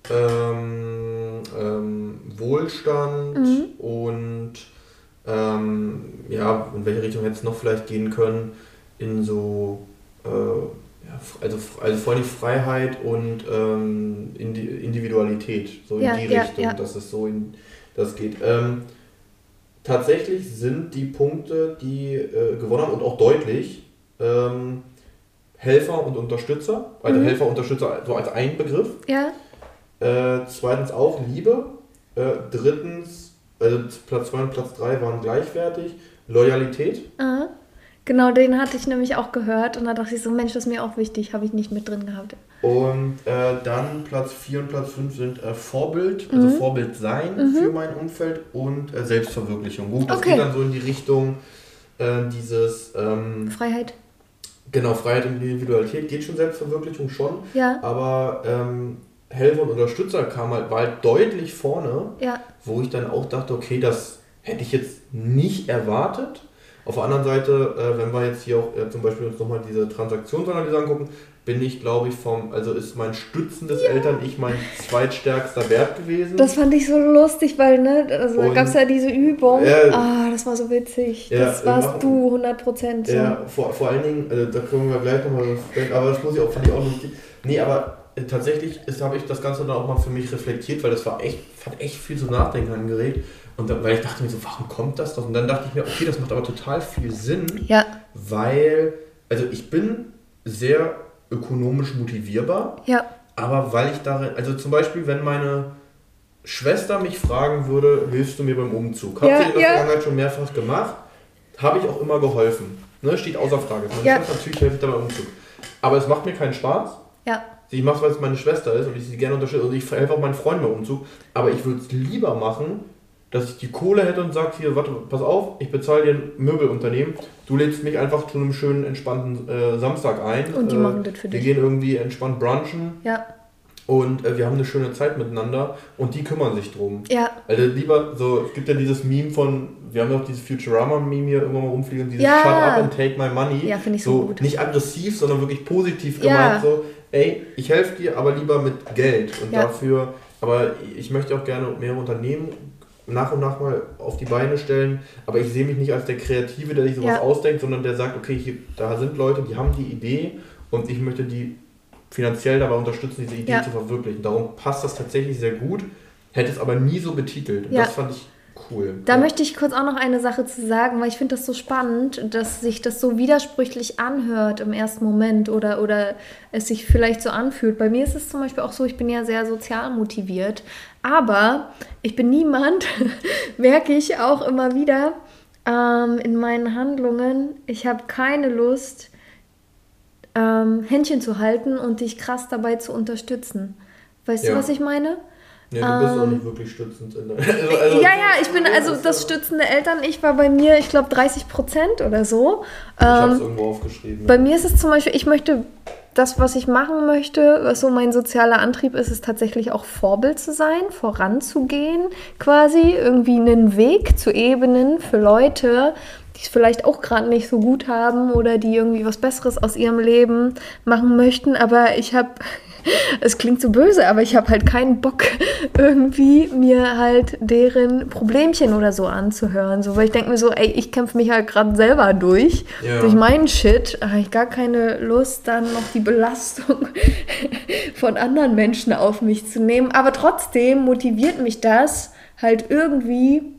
ähm, ähm, Wohlstand Mhm. und ähm, ja, in welche Richtung hätte es noch vielleicht gehen können? In so, äh, ja, also, also vor allem Freiheit und ähm, Indi Individualität, so Ja, in die ja, Richtung, ja. dass es so in das geht. Ähm, tatsächlich sind die Punkte, die äh, gewonnen haben und auch deutlich, Helfer und Unterstützer, also Mhm. Helfer, Unterstützer so als ein Begriff. Ja. Äh, zweitens auch Liebe. Äh, drittens, also Platz 2 und Platz 3 waren gleichwertig. Loyalität. Ah. Genau, den hatte ich nämlich auch gehört und da dachte ich so, Mensch, das ist mir auch wichtig, habe ich nicht mit drin gehabt. Und äh, dann Platz 4 und Platz 5 sind äh, Vorbild, also Mhm. Vorbild sein für mein Umfeld und äh, Selbstverwirklichung. Gut, das Okay. geht dann so in die Richtung äh, dieses, ähm, Freiheit. genau, Freiheit und Individualität geht schon Selbstverwirklichung schon, Ja, aber ähm, Helfer und Unterstützer kam halt, war halt deutlich vorne, ja, wo ich dann auch dachte, okay, das hätte ich jetzt nicht erwartet. Auf der anderen Seite, äh, wenn wir jetzt hier auch äh, zum Beispiel uns nochmal diese Transaktionsanalyse angucken, bin ich, glaube ich, vom, also ist mein stützendes Eltern-Ich mein zweitstärkster Wert gewesen. das fand ich so lustig, weil, ne, also da gab es ja diese Übung. Ja. Ah, das war so witzig. Ja, das warst machen- du, 100 Prozent. So. ja, vor, vor allen Dingen, also da können wir gleich nochmal aber das muss ich auch, fand ich auch lustig. Nee, aber äh, tatsächlich ist- habe ich das Ganze dann auch mal für mich reflektiert, weil das war echt, hat echt viel zum Nachdenken angeregt. Und dann, weil ich dachte mir so, warum kommt das doch? Und dann dachte ich mir, okay, das macht aber total viel Sinn. Ja, weil, also ich bin sehr ökonomisch motivierbar, ja, aber weil ich darin, also zum Beispiel, wenn meine Schwester mich fragen würde, hilfst du mir beim Umzug? Habe Ja, sie in der ja. Vergangenheit schon mehrfach gemacht, habe ich auch immer geholfen. Ne, steht außer Frage. Meine Ja. Schwester, natürlich helfe ich da beim Umzug. Aber es macht mir keinen Spaß. ja, Ich mache es, weil es meine Schwester ist und ich sie gerne unterstütze. Und ich helfe auch meinen Freunden beim Umzug. Aber ich würde es lieber machen, dass ich die Kohle hätte und sage, hier, warte, pass auf, ich bezahle dir ein Möbelunternehmen. Du lädst mich einfach zu einem schönen, entspannten äh, Samstag ein. Und die äh, machen das für Wir dich. gehen irgendwie entspannt brunchen ja, und äh, wir haben eine schöne Zeit miteinander und die kümmern sich drum. ja. Also lieber, so, es gibt ja dieses Meme von, wir haben doch dieses Futurama-Meme hier irgendwann mal rumfliegen, dieses Ja. Shut up and take my money. Ja, finde ich so gut. Nicht aggressiv, sondern wirklich positiv Ja. gemeint, so, ey, ich helfe dir, aber lieber mit Geld. Und Ja. dafür, aber ich möchte auch gerne mehrere Unternehmen nach und nach mal auf die Beine stellen, aber ich sehe mich nicht als der Kreative, der sich sowas Ja. ausdenkt, sondern der sagt, okay, hier, da sind Leute, die haben die Idee und ich möchte die finanziell dabei unterstützen, diese Idee Ja. zu verwirklichen. Darum passt das tatsächlich sehr gut, hätte es aber nie so betitelt. Und. Das fand ich cool. Da ja. möchte ich kurz auch noch eine Sache zu sagen, weil ich finde das so spannend, dass sich das so widersprüchlich anhört im ersten Moment oder, oder es sich vielleicht so anfühlt. Bei mir ist es zum Beispiel auch so, ich bin ja sehr sozial motiviert, aber ich bin niemand, merke ich auch immer wieder ähm, in meinen Handlungen, ich habe keine Lust, ähm, Händchen zu halten und dich krass dabei zu unterstützen. Weißt Ja. du, was ich meine? Ja, du bist auch ähm, nicht wirklich stützend. In der, also, also, ja, ja, ich bin, also das stützende Eltern, ich war bei mir, ich glaube, 30 Prozent oder so. Ich habe es Ähm, irgendwo aufgeschrieben. bei mir ist es zum Beispiel, ich möchte das, was ich machen möchte, was so mein sozialer Antrieb ist, ist tatsächlich auch Vorbild zu sein, voranzugehen, quasi irgendwie einen Weg zu ebnen für Leute, die es vielleicht auch gerade nicht so gut haben oder die irgendwie was Besseres aus ihrem Leben machen möchten. Aber ich habe, es klingt so böse, aber ich habe halt keinen Bock, irgendwie mir halt deren Problemchen oder so anzuhören. So, weil ich denke mir so, ey, ich kämpfe mich halt gerade selber durch, Ja. durch meinen Shit. Habe ich gar keine Lust, dann noch die Belastung von anderen Menschen auf mich zu nehmen. Aber trotzdem motiviert mich das, halt irgendwie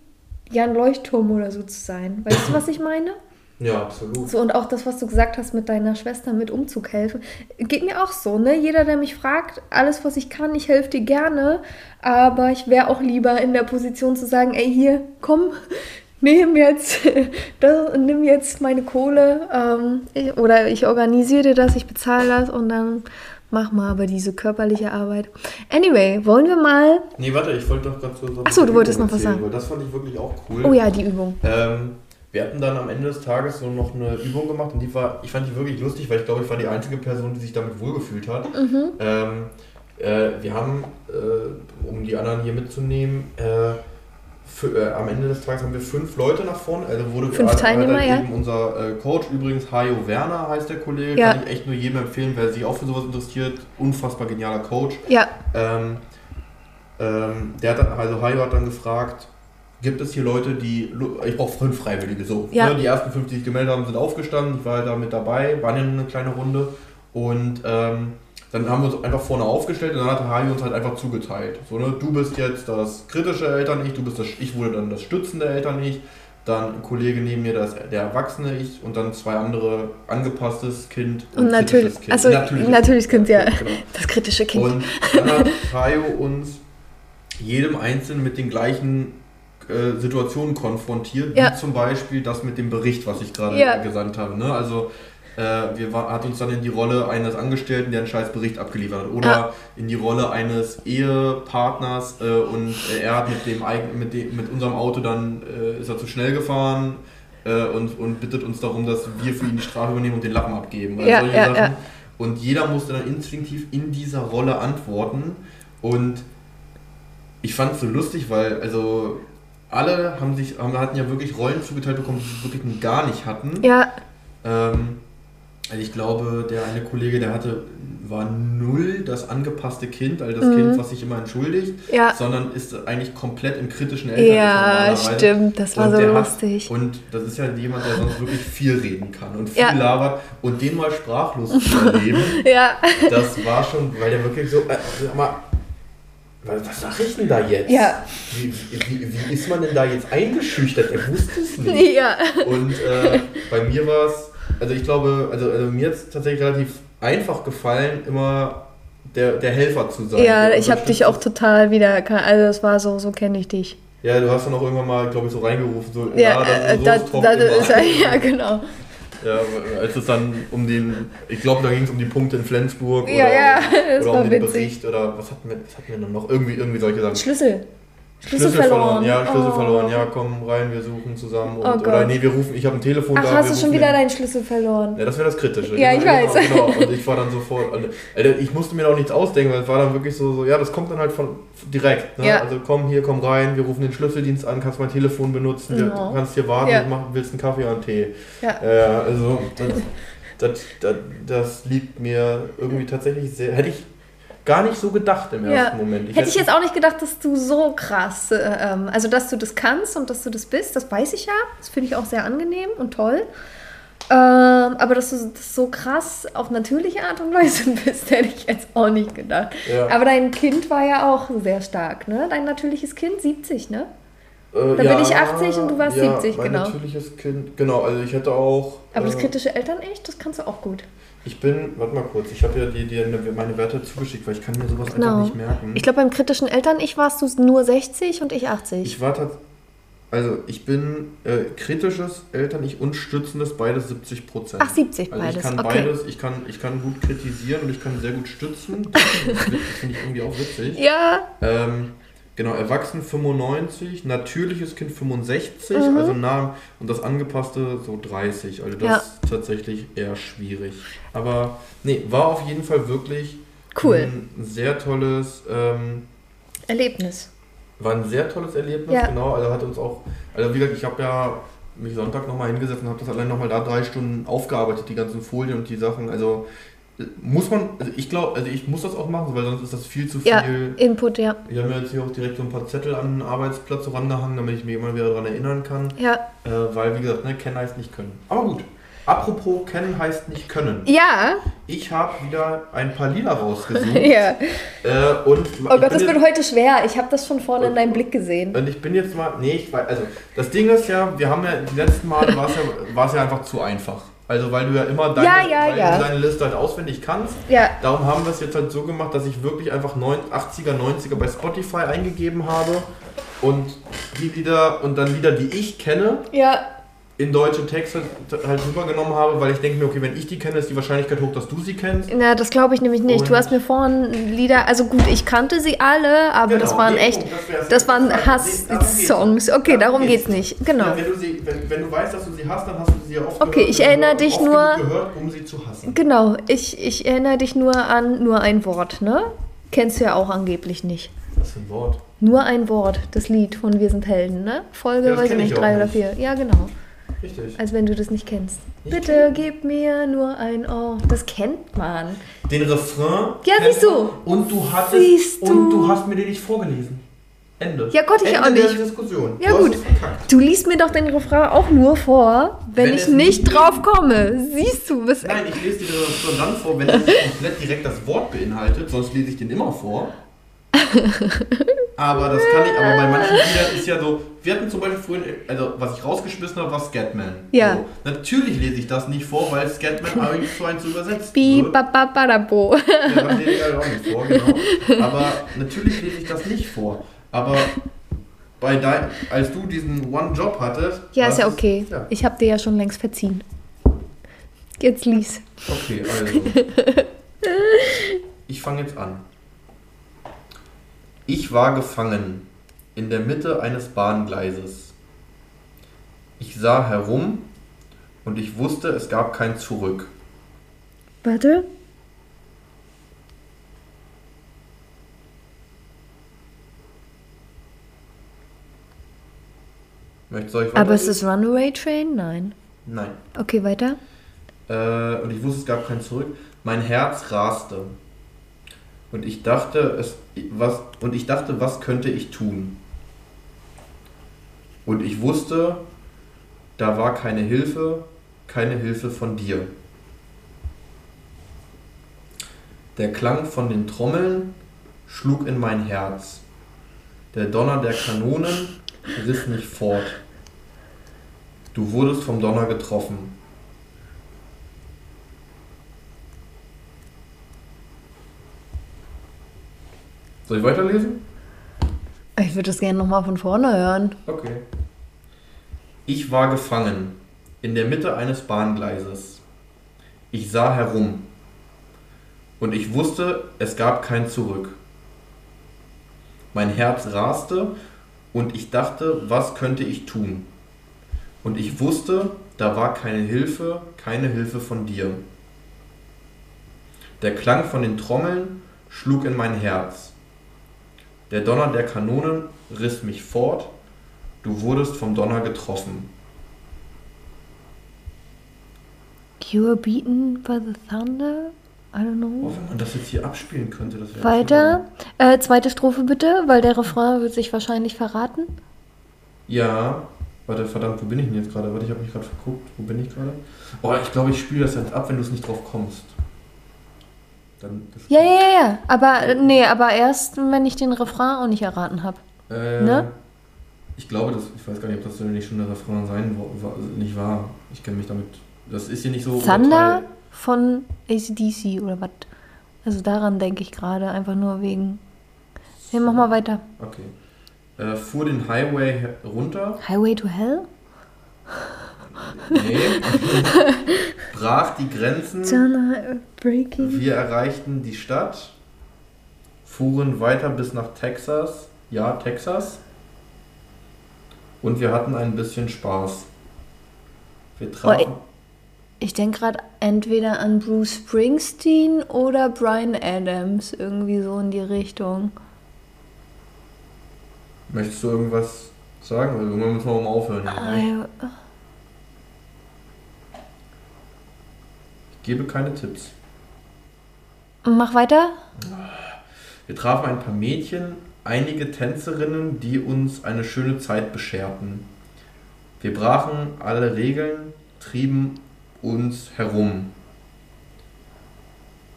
ja ein Leuchtturm oder so zu sein. Weißt du, was ich meine? ja, absolut. So, und auch das, was du gesagt hast mit deiner Schwester mit Umzug helfen, geht mir auch so, ne? Jeder, der mich fragt, alles, was ich kann, ich helfe dir gerne, aber ich wäre auch lieber in der Position zu sagen, ey, hier, komm, nimm jetzt, das, nimm jetzt meine Kohle ähm, oder ich organisiere dir das, ich bezahle das und dann mach mal aber diese körperliche Arbeit. Anyway, wollen wir mal, Nee, warte, ich wollte doch gerade so. so Ach so, du wolltest noch was sagen. Das fand ich wirklich auch cool. oh ja, die Übung. Ähm, wir hatten dann am Ende des Tages so noch eine Übung gemacht und die war, ich fand die wirklich lustig, weil ich glaube, ich war die einzige Person, die sich damit wohlgefühlt hat. Mhm. Ähm, äh, wir haben, äh, um die anderen hier mitzunehmen, äh, für, äh, am Ende des Tages haben wir fünf Leute nach vorne. Also wurde Fünf gerade- Teilnehmer, ja. Eben unser äh, Coach übrigens, Hajo Werner heißt der Kollege, Ja. kann ich echt nur jedem empfehlen, wer sich auch für sowas interessiert. Unfassbar genialer Coach. Ja, Ähm, ähm, der hat dann, also Hajo hat dann gefragt, gibt es hier Leute, die, ich brauche fünf Freiwillige, so. Ja. Ne, die ersten fünf, die sich gemeldet haben, sind aufgestanden, ich war da mit dabei, waren ja nur eine kleine Runde und ähm, dann haben wir uns einfach vorne aufgestellt und dann hat Hajo uns halt einfach zugeteilt. So, ne, du bist jetzt das kritische Eltern-Ich, du bist das, ich wurde dann das stützende Eltern-Ich, dann ein Kollege neben mir, das, der erwachsene Ich und dann zwei andere angepasstes Kind und natürlich, Kind. also Natürliches natürlich Kind, ja, Genau. das kritische Kind. Und dann hat Tayo uns jedem Einzelnen mit den gleichen äh, Situationen konfrontiert, Ja. wie zum Beispiel das mit dem Bericht, was ich gerade Ja. gesandt habe. Ne? Also wir war, hat uns dann in die Rolle eines Angestellten, der einen scheiß Bericht abgeliefert hat. Oder Ja. in die Rolle eines Ehepartners äh, und äh, er hat mit dem, mit dem mit unserem Auto dann äh, ist er zu schnell gefahren äh, und, und bittet uns darum, dass wir für ihn die Strafe übernehmen und den Lappen abgeben. Ja, ja, ja. Und jeder musste dann instinktiv in dieser Rolle antworten. Und ich fand es so lustig, weil also alle haben sich, haben, hatten ja wirklich Rollen zugeteilt bekommen, die sie wirklich gar nicht hatten. Ja, Ähm, ich glaube, der eine Kollege, der hatte, war null das angepasste Kind, also das Mhm. Kind, was sich immer entschuldigt, ja. sondern ist eigentlich komplett im kritischen Eltern. Ja, stimmt. Das war Und so der hat- lustig. Und das ist ja jemand, der sonst wirklich viel reden kann und viel Ja. labert und den mal sprachlos zu erleben. Ja, Das war schon, weil der wirklich so, äh, sag mal, was, was sag ich denn da jetzt? Ja. Wie, wie, wie ist man denn da jetzt eingeschüchtert? Er wusste es nicht. ja. Und äh, bei mir war es, also ich glaube, also, also mir ist tatsächlich relativ einfach gefallen, immer der, der Helfer zu sein. Ja, der ich habe dich auch total wieder, also es war so, so kenne ich dich. Ja, du hast dann auch irgendwann mal, glaube ich, so reingerufen, so, Ja, das, äh, das, ist das ist, ja, genau. Ja, als es dann um den, ich glaube, da ging es um die Punkte in Flensburg Ja, oder, ja, das oder um den witzig. Bericht oder was hatten wir, was hatten wir dann noch? Irgendwie, irgendwie solche Sachen. Schlüssel. Schlüssel, verloren. Ja, Schlüssel Oh. verloren. Ja, komm rein, wir suchen zusammen. Und, Oh oder Gott. nee, wir rufen, ich habe ein Telefon Ach, da. hast du schon wieder den- deinen Schlüssel verloren? Ja, das wäre das Kritische. Ja, ich weiß. Genau, genau. Und ich war dann sofort, Alter, ich musste mir auch nichts ausdenken, weil es war dann wirklich so, so ja, das kommt dann halt von direkt. Ne? Ja. Also komm hier, komm rein, wir rufen den Schlüsseldienst an, kannst mein Telefon benutzen, Oh. du kannst hier warten, Ja. ich mach, willst einen Kaffee oder einen Tee. Ja. Ja, also das, das, das, das liegt mir irgendwie tatsächlich sehr, hätte ich gar nicht so gedacht im Ja. ersten Moment. Hätte ich jetzt auch nicht gedacht, dass du so krass, äh, ähm, also dass du das kannst und dass du das bist, das weiß ich ja. Das finde ich auch sehr angenehm und toll. Ähm, aber dass du das so krass auf natürliche Art und Weise bist, hätte ich jetzt auch nicht gedacht. Ja. Aber dein Kind war ja auch sehr stark, ne? Dein natürliches Kind, 70, ne? Äh, Da bin ich 80 und du warst ja, 70, mein genau. natürliches Kind, genau, also ich hätte auch. Aber das äh, kritische Eltern echt, das kannst du auch gut. Ich bin, warte mal kurz, ich habe ja dir die, meine Werte zugeschickt, weil ich kann mir sowas Genau. einfach nicht merken. Ich glaube, beim kritischen Eltern, ich warst du nur 60 und ich 80. Ich war tats- also ich bin äh, kritisches Eltern, ich und stützendes, beides 70 Prozent. Ach, 70 Also beides, ich kann okay. beides, ich kann, ich kann gut kritisieren und ich kann sehr gut stützen. Das finde ich irgendwie auch witzig. ja, Ähm, genau, Erwachsen 95, natürliches Kind 65, Mhm. also nah und das angepasste so 30. Also das Ja. ist tatsächlich eher schwierig. Aber nee, war auf jeden Fall wirklich Cool. ein sehr tolles, ähm, Erlebnis. war ein sehr tolles Erlebnis, Ja. genau. Also hat uns auch, also wie gesagt, ich habe ja mich Sonntag nochmal hingesetzt und habe das allein nochmal da drei Stunden aufgearbeitet, die ganzen Folien und die Sachen. Also muss man, also ich glaube, also ich muss das auch machen, weil sonst ist das viel zu Ja, viel. Input, ja. Ich habe mir jetzt hier auch direkt so ein paar Zettel an den Arbeitsplatz so rangehangen, damit ich mich immer wieder daran erinnern kann. Ja. Äh, weil, wie gesagt, ne, kennen heißt nicht können. Aber gut. Apropos kennen heißt nicht können. Ja, Ich habe wieder ein paar Lila rausgesucht. ja. äh, und Oh Gott, das jetzt, wird heute schwer. Ich habe das schon vorne in deinem Blick gesehen. Und ich bin jetzt mal. Nee, ich weiß. Also, das Ding ist ja, wir haben ja die letzten Male war es ja, war's ja einfach zu einfach. Also, weil du ja immer deine, Ja, ja, ja. Deine Liste halt auswendig kannst. Darum haben wir es jetzt halt so gemacht, dass ich wirklich einfach 9 80er, 90er bei Spotify eingegeben habe und die Lieder und dann Lieder, die ich kenne, ja, in deutsche Texte halt rübergenommen habe, weil ich denke mir, okay, wenn ich die kenne, ist die Wahrscheinlichkeit hoch, dass du sie kennst. na, das glaube ich nämlich nicht. Du Und- hast mir vorhin Lieder, also gut, ich kannte sie alle, aber Genau, das waren echt, das wär's. das waren Darum geht's Hass-Songs. Okay, darum geht's nicht. Genau. Ja, wenn, du sie, wenn, wenn du weißt, dass du sie hast, dann hast du sie ja oft Okay, ich gehört, erinnere oft dich nur- gehört, um sie zu hassen. Genau, ich, ich erinnere dich nur an nur ein Wort, ne? Kennst du ja auch angeblich nicht. Was für ein Wort. Nur ein Wort, das Lied von Wir sind Helden, ne? Folge, Ja, weiß ich ich nicht, drei oder vier. Ja, genau. Richtig. Als wenn du das nicht kennst. Ich Bitte gib mir nur ein Ohr. Das kennt man. Den Refrain. Ja, siehst du. Und du hattest. Siehst Und du. du hast mir den nicht vorgelesen. Ende. Ja, Gott, ich Ende auch nicht. Der Diskussion. Ja, du gut. Es. Du liest mir doch den Refrain auch nur vor, wenn, Wenn ich es nicht drauf komme. Siehst du, was. Nein, ich lese dir den Refrain dann vor, wenn nicht komplett direkt das Wort beinhaltet, sonst lese ich den immer vor. Aber das kann ich, aber bei manchen Liedern ist ja so, wir hatten zum Beispiel vorhin, also was ich rausgeschmissen habe, war Scatman. Ja. So. Natürlich lese ich das nicht vor, weil Scatman eins zu eins übersetzt Bi, wird. ba, ba, ba, da, bo. Ja, das lese ich halt auch nicht vor, genau. Aber natürlich lese ich das nicht vor. Aber bei dein, als du diesen One-Job hattest. Ja, ist ja okay. Ja. Ich habe dir ja schon längst verziehen. Jetzt lies. Okay, also. Ich fange jetzt an. Ich war gefangen in der Mitte eines Bahngleises. Ich sah herum und ich wusste, es gab kein Zurück. Warte. Möchtest soll ich Aber ist das Runaway Train? Nein. Nein. Okay, weiter. Äh, und ich wusste, es gab kein Zurück. Mein Herz raste. Und ich dachte, es, was, und ich dachte, was könnte ich tun? Und ich wusste, da war keine Hilfe, keine Hilfe von dir. Der Klang von den Trommeln schlug in mein Herz. Der Donner der Kanonen riss mich fort. Du wurdest vom Donner getroffen. Soll ich weiterlesen? Ich würde das gerne nochmal von vorne hören. Okay. Ich war gefangen in der Mitte eines Bahngleises. Ich sah herum und ich wusste, es gab kein Zurück. Mein Herz raste und ich dachte, was könnte ich tun? Und ich wusste, da war keine Hilfe, keine Hilfe von dir. Der Klang von den Trommeln schlug in mein Herz. Der Donner der Kanonen riss mich fort Du wurdest vom Donner getroffen. You were beaten by the thunder? I don't know. Oh, wenn man das jetzt hier abspielen könnte, das wäre Weiter. Äh, zweite Strophe bitte, weil der Refrain wird sich wahrscheinlich verraten. Ja. Warte, verdammt, wo bin ich denn jetzt gerade? Warte, ich habe mich gerade verguckt. Wo bin ich gerade? Oh, ich glaube, ich spiele das jetzt ab, wenn du es nicht drauf kommst. Dann Ja, ja, ja, ja. Aber nee, aber erst, wenn ich den Refrain auch nicht erraten habe. Äh, Ne? Ich glaube, das, ich weiß gar nicht, ob das nicht schon der Refrain sein war, nicht war. Ich kenne mich damit. Das ist hier nicht so. Thunder von ACDC oder was? Also daran denke ich gerade, einfach nur wegen. Nee, mach mal weiter. Okay. Äh, fuhr den Highway runter. Highway to Hell? Nee. Brach die Grenzen. Breaking. Wir erreichten die Stadt, fuhren weiter bis nach Texas. Ja, Texas. Und wir hatten ein bisschen Spaß. Wir trafen. Ich denke gerade entweder an Bruce Springsteen oder Brian Adams, irgendwie so in die Richtung. Möchtest du irgendwas sagen? Weil irgendwann müssen wir mal aufhören. Hier, ne? I- Ich gebe keine Tipps. Mach weiter. Wir trafen ein paar Mädchen, einige Tänzerinnen, die uns eine schöne Zeit bescherten. Wir brachen alle Regeln, trieben uns herum.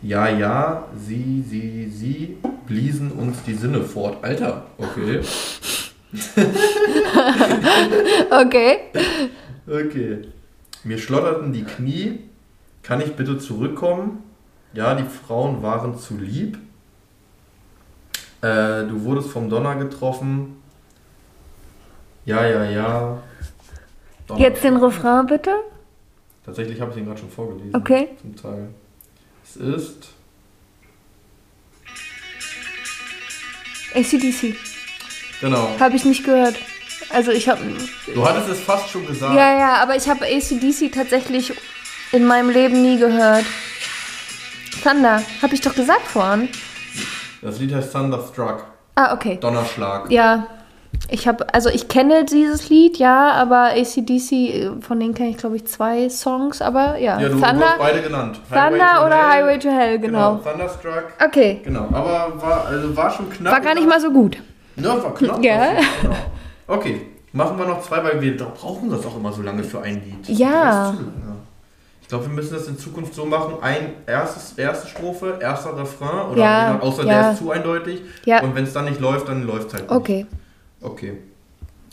Ja, ja, sie, sie, sie bliesen uns die Sinne fort. Alter, okay. Okay. Okay. Mir schlotterten die Knie. Kann ich bitte zurückkommen? Ja, die Frauen waren zu lieb. Äh, du wurdest vom Donner getroffen. Ja, ja, ja. Donner. Jetzt den Refrain bitte. Tatsächlich habe ich den gerade schon vorgelesen. Okay. Zum Teil. Es ist. ACDC. Genau. Habe ich nicht gehört. Also ich habe... Du hattest es fast schon gesagt. Ja, ja, aber ich habe ACDC tatsächlich in meinem Leben nie gehört. Thunder, habe ich doch gesagt vorhin. Das Lied heißt Thunderstruck. Ah, okay. Donnerschlag. Ja, ich habe, also ich kenne dieses Lied, ja, aber ACDC, von denen kenne ich glaube ich zwei Songs, aber ja. Ja, du, du hast Thunder, beide genannt. Thunder oder Hell. Highway to Hell, genau. Thunderstruck. Okay, Genau, aber war, also war schon knapp. war gar nicht mal so gut. Ja, war knapp. Ja. Genau. Okay, machen wir noch zwei, weil wir brauchen das auch immer so lange für ein Lied. Ja. Das ist zu, ja. Ich glaube, wir müssen das in Zukunft so machen: ein erstes, erste Strophe, erster Refrain oder Ja, außer ja. der ist zu eindeutig. Ja. Und wenn es dann nicht läuft, dann läuft es halt nicht. Okay. Okay.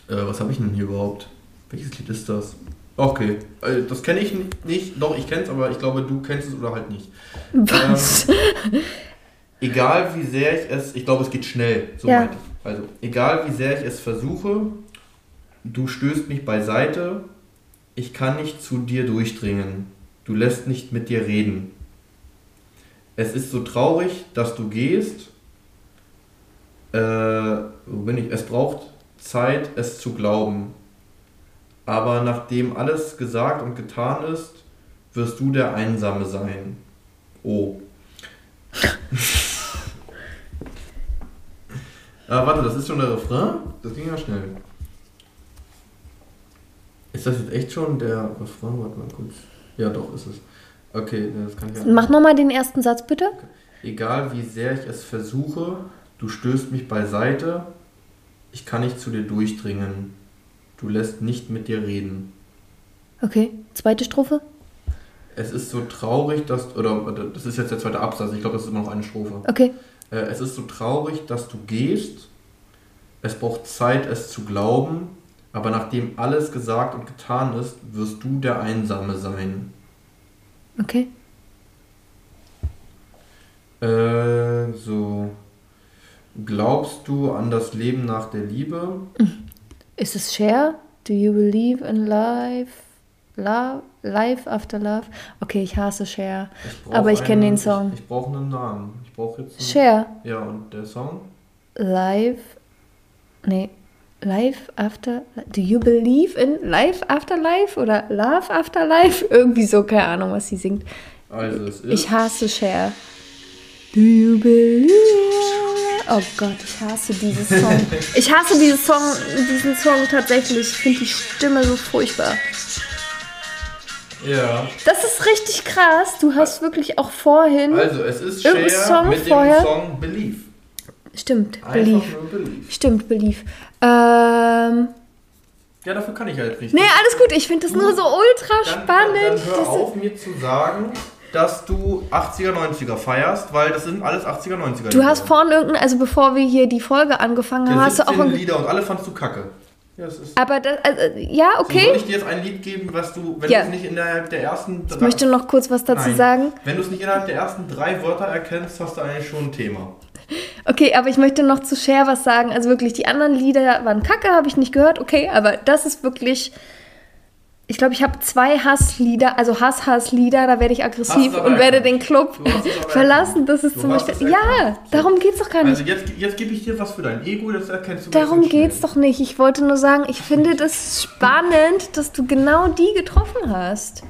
Äh, was habe ich denn hier überhaupt? Welches Lied ist das? Okay, äh, das kenne ich nicht. Doch, ich kenne es, aber ich glaube, du kennst es oder halt nicht. Was? Egal wie sehr ich es, ich glaube, es geht schnell, so Ja. meinte ich. Also, egal wie sehr ich es versuche, du stößt mich beiseite, ich kann nicht zu dir durchdringen, du lässt nicht mit dir reden. Es ist so traurig, dass du gehst. Äh, wo bin ich? Es braucht Zeit, es zu glauben. Aber nachdem alles gesagt und getan ist, wirst du der Einsame sein. Oh. ah, warte, das ist schon der Refrain? Das ging ja schnell. Ist das jetzt echt schon der Refrain? Warte mal kurz. Ja, doch, ist es. Okay, das kann ich ja. Mach nochmal den ersten Satz bitte. Egal wie sehr ich es versuche, du stößt mich beiseite, ich kann nicht zu dir durchdringen. Du lässt nicht mit dir reden. Okay, zweite Strophe. Es ist so traurig, dass. Oder das ist jetzt der zweite Absatz, ich glaube, das ist immer noch eine Strophe. Okay. Äh, es ist so traurig, dass du gehst. Es braucht Zeit, es zu glauben. Aber nachdem alles gesagt und getan ist, wirst du der Einsame sein. Okay. Äh, so. Glaubst du an das Leben nach der Liebe? Ist es Cher? Do you believe in life? Love? Life after love? Okay, ich hasse Cher. Ich Aber ich kenne den Song. Ich, ich brauche einen Namen. Ich brauche jetzt. Einen, Cher. Ja, und der Song? Life. Nee. Life after. Do you believe in life after life? Oder love after life? Irgendwie so, keine Ahnung, was sie singt. Also, es ist. Ich hasse Cher. Do you believe? Oh Gott, ich hasse diesen Song. Ich hasse diesen Song, diesen Song tatsächlich. Ich finde die Stimme so furchtbar. ja. Das ist richtig krass. Du hast wirklich auch vorhin. Also, es ist Cher Song mit dem vorher? Song Believe. Stimmt, Einfach nur Believe. Stimmt, Believe. Ähm. Ja, dafür kann ich halt nicht. Nee, alles gut. Ich finde das nur so ultra dann, spannend. Dann, dann hör Das- auf, mir zu sagen, dass du 80er, 90er feierst, weil das sind alles 80er, 90er. Du hast vorhin irgendein, also bevor wir hier die Folge angefangen haben, hast du auch 17 ein, Lieder und alle fandst du kacke. Ja, es ist. Aber das, also, ja, So, soll okay. ich dir jetzt ein Lied geben, was du, wenn Ja. du es nicht innerhalb der ersten drei, Ich möchte noch kurz was dazu Nein. sagen. Wenn du es nicht innerhalb der ersten drei Wörter erkennst, hast du eigentlich schon ein Thema. Okay, aber ich möchte noch zu Cher was sagen. Also wirklich, die anderen Lieder waren kacke, habe ich nicht gehört. Okay, aber das ist wirklich. Ich glaube, ich habe zwei Hasslieder, also Hass-Hass-Lieder, da werde ich aggressiv und werde den. Club es verlassen. Das ist Du zum Beispiel. es Ja, darum geht's doch gar nicht. Also jetzt, jetzt gebe ich dir was für dein Ego, das erkennst du Darum schnell. geht's doch nicht. Ich wollte nur sagen, ich finde das spannend, dass du genau die getroffen hast.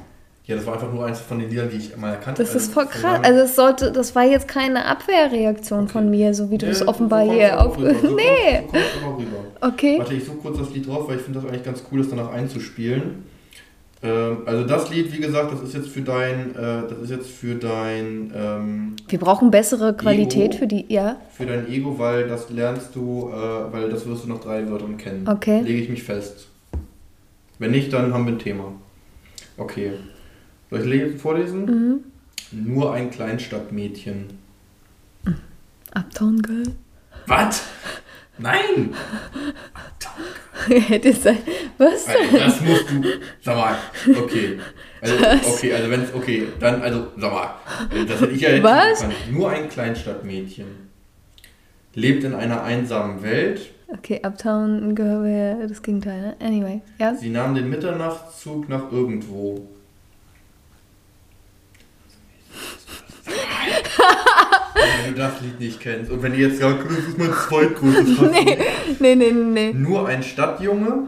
Ja, das war einfach nur eins von den Liedern, die ich mal erkannt Das also ist voll von krass. Also es sollte, das war jetzt keine Abwehrreaktion von mir, so wie du Nee, es offenbar so hier auf. rüber. So Nee. So du immer rüber. Okay. Warte, ich suche kurz das Lied drauf, weil ich finde das eigentlich ganz cool, das danach einzuspielen. Ähm, also das Lied, wie gesagt, das ist jetzt für dein, äh, das ist jetzt für dein, ähm, Wir brauchen bessere Qualität Ego. für die. Ja. für dein Ego, weil das lernst du, äh, weil das wirst du nach drei Wörtern kennen. Okay. Lege ich mich fest. Wenn nicht, dann haben wir ein Thema. Okay. Soll ich le- vorlesen? Mhm. Nur ein Kleinstadtmädchen. Uptown Girl. Was? Nein! Hätte sein. Was? Also, das musst du. Sag mal, okay. Also, okay, also wenn es. Okay, dann, also, sag mal. Das hätte ich ja jetzt Was? Nur ein Kleinstadtmädchen. Lebt in einer einsamen Welt. Okay, Uptown Girl wäre das Gegenteil, ne? Anyway, ja. Sie nahm den Mitternachtzug nach irgendwo. Wenn du das Lied nicht kennst. Und wenn ihr jetzt sagt, das ist mein zweitgrößtes. Nee, nee, nee, nee. Nur ein Stadtjunge,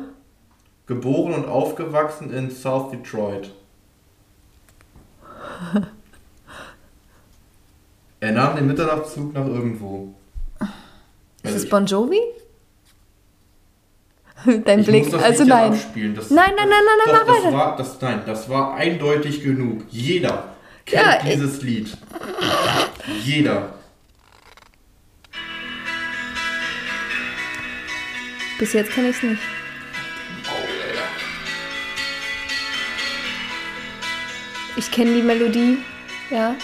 geboren und aufgewachsen in South Detroit. Er nahm den Mitternachtzug nach irgendwo. Ist es ich- Bon Jovi? Dein ich Blick, muss das also Lied nein. abspielen. Das, Nein, nein, nein, nein, nein, Doch, mach das weiter. war, das, nein, das war eindeutig genug. Jeder kennt Ja, ich- dieses Lied. Jeder. Bis jetzt kann ich es nicht. Ich kenne die Melodie, ja.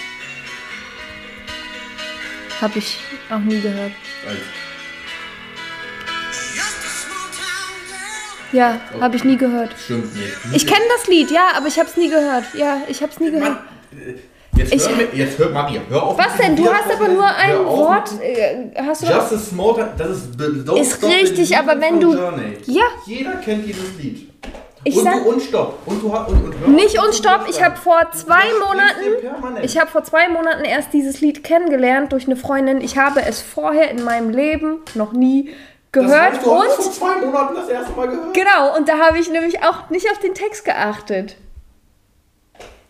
Habe ich auch nie gehört. Also, Ja, habe ich nie gehört. stimmt nicht. Ich kenne das Lied, ja, aber ich habe es nie gehört. Ja, ich habe es nie gehört. Mann, äh, Jetzt Ich- hör, mir, jetzt hör, Maria, hör auf. Was denn? Du hast aber nur ein Wort. Äh, hast du doch- Just a small time, das ist Don't Ist Stop richtig, aber wenn du- Journey. Ja. Jeder kennt dieses Lied. Ich und, sag- du, und stopp. Und du hast und, und Nicht und mit stopp, dem ich habe vor zwei Monaten, ich habe vor zwei Monaten erst dieses Lied kennengelernt durch eine Freundin. Ich habe es vorher in meinem Leben noch nie das gehört hast du auch und vor zwei Monaten das erste Mal gehört. genau und da habe ich nämlich auch nicht auf den Text geachtet.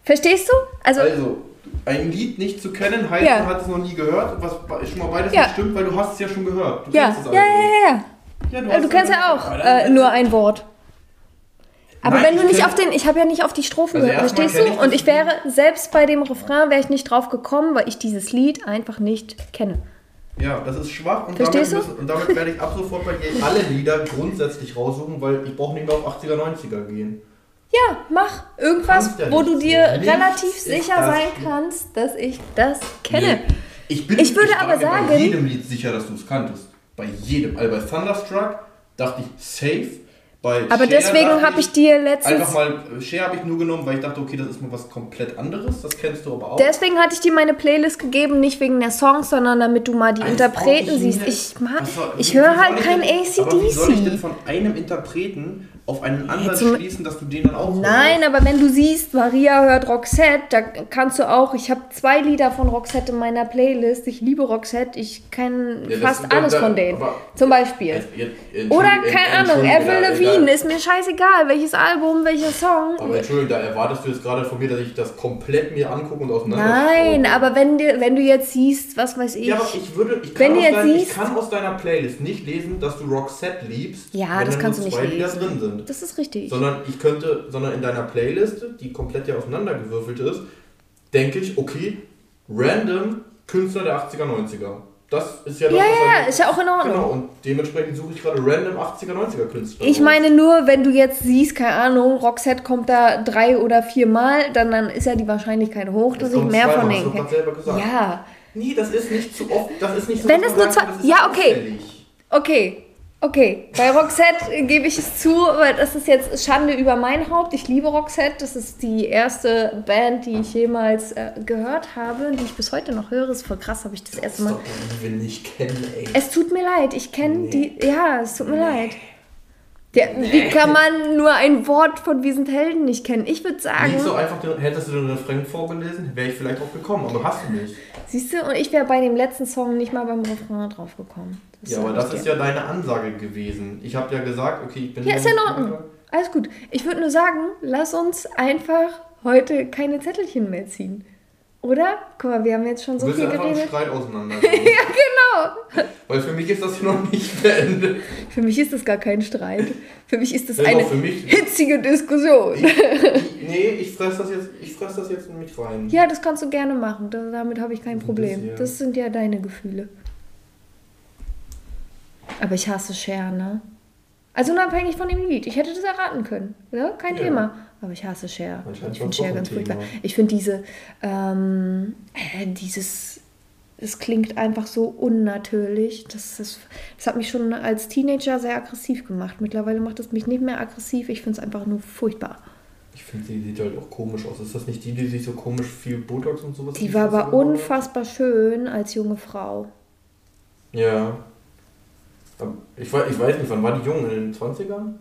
Verstehst du? Also, Also, ein Lied nicht zu kennen heißt, Ja. man hat es noch nie gehört, was schon mal beides Ja. nicht stimmt, weil du hast es ja schon gehört. Du ja, also. ja, ja, ja, ja. Äh, hast Du kennst ja auch äh, nur ein Wort. Aber Nein, wenn du ich nicht auf den, ich habe ja nicht auf die Strophen Also gehört, verstehst du? ich Und ich wäre, selbst bei dem Refrain wäre ich nicht drauf gekommen, weil ich dieses Lied einfach nicht kenne. Ja, das ist schwach und Verstehst damit, du? müssen, und damit werde ich ab sofort bei dir alle Lieder grundsätzlich raussuchen, weil ich brauche nicht mehr auf 80er, 90er gehen. Ja, mach irgendwas, wo du dir Nichts relativ ist sicher sein kannst, dass ich das kenne. Nee. Ich, bin, Ich würde war aber mir bei sagen- jedem Lied sicher, dass du es kanntest. Bei jedem. Also bei Thunderstruck dachte ich safe. Bei Aber Cher deswegen habe ich dir Einfach letztens. mal, äh, Share habe ich nur genommen, weil ich dachte, okay, das ist mal was komplett anderes. Das kennst du aber auch. Deswegen hatte ich dir meine Playlist gegeben, nicht wegen der Songs, sondern damit du mal die Als Interpreten ich siehst. Ich mag, ich höre halt ich kein Aber wie soll ich denn ACDC. von einem Interpreten auf einen anderen zum- schließen, dass du den dann auch Nein, aber wenn du siehst, Maria hört Roxette, da kannst du auch, ich habe zwei Lieder von Roxette in meiner Playlist. Ich liebe Roxette, ich kenne Ja, fast da- alles da- von denen. Zum Beispiel. Jetzt- jetzt- Oder, keine Ahnung, Avril Lavigne, ist mir scheißegal, welches Album, welcher Song. Aber Entschuldigung, da erwartest du jetzt gerade von mir, dass ich das komplett mir angucke und auseinander. Nein, aber wenn, dir, wenn du jetzt siehst, was weiß ich. Ja, aber ich würde, ich Wenn kann, du aus jetzt dein, ich siehst- kann aus deiner Playlist nicht lesen, dass du Roxette liebst, Ja, wenn das da kannst du zwei nicht Lieder lesen. drin sind. Das ist richtig. Sondern ich könnte, sondern in deiner Playlist, die komplett ja auseinandergewürfelt ist, denke ich, okay, random Künstler der 80er, 90er. Das ist ja das, Ja, ja, halt- ist ja auch in Ordnung. Genau, und dementsprechend suche ich gerade random 80er, 90er Künstler. Ich meine nur, wenn du jetzt siehst, keine Ahnung, Roxette kommt da drei oder vier Mal, dann, dann ist ja die Wahrscheinlichkeit hoch, dass ich mehr von denen kenne. gerade selber gesagt. Ja, Nee, das ist nicht zu oft, das ist nicht so Wenn es nur zwei- ja, okay. okay. Okay, bei Roxette gebe ich es zu, weil das ist jetzt Schande über mein Haupt. Ich liebe Roxette. Das ist die erste Band, die ich jemals äh, gehört habe, die ich bis heute noch höre. Ist voll krass, habe ich das erste Mal. Die wir nicht kennen, ey. Es tut mir leid, ich kenne die. Ja, es tut mir leid. Der, Wie kann man nur ein Wort von Wir sind Helden nicht kennen? Ich würde sagen, Nicht so einfach, den- hättest du den Refrain vorgelesen, wäre ich vielleicht auch gekommen, aber hast du nicht. siehst du, und ich wäre bei dem letzten Song nicht mal beim Refrain drauf gekommen. Ja, aber das ist ja deine Ansage gewesen. Ich habe ja gesagt, okay, ich bin. Ja, ist ja in Ordnung. Alles gut. Ich würde nur sagen, lass uns einfach heute keine Zettelchen mehr ziehen. Oder? Guck mal, wir haben jetzt schon so viel einfach einen geredet. Streit auseinander. Ja, genau. Weil für mich ist das hier noch nicht beendet. Für mich ist das gar kein Streit. Für mich ist das Ja, eine hitzige Diskussion. Ich, ich, nee, ich fress das jetzt, ich fress das jetzt in mich rein. Ja, das kannst du gerne machen. Da, damit habe ich kein Das Problem. Das sind ja deine Gefühle. Aber ich hasse Cher, ne? Also unabhängig von dem Lied. Ich hätte das erraten können. Ja, kein Ja. Thema. Aber ich hasse Cher. Ich finde Cher ganz furchtbar. Ich finde diese, ähm, äh, dieses, es klingt einfach so unnatürlich. Das, das, das hat mich schon als Teenager sehr aggressiv gemacht. Mittlerweile macht es mich nicht mehr aggressiv. Ich finde es einfach nur furchtbar. Ich finde, sie sieht halt auch komisch aus. Ist das nicht die, die sich so komisch viel Botox und sowas Die war aber gehauen hat? unfassbar schön als junge Frau. Ja. Ich weiß, ich weiß nicht, wann war die jung? In den 20ern?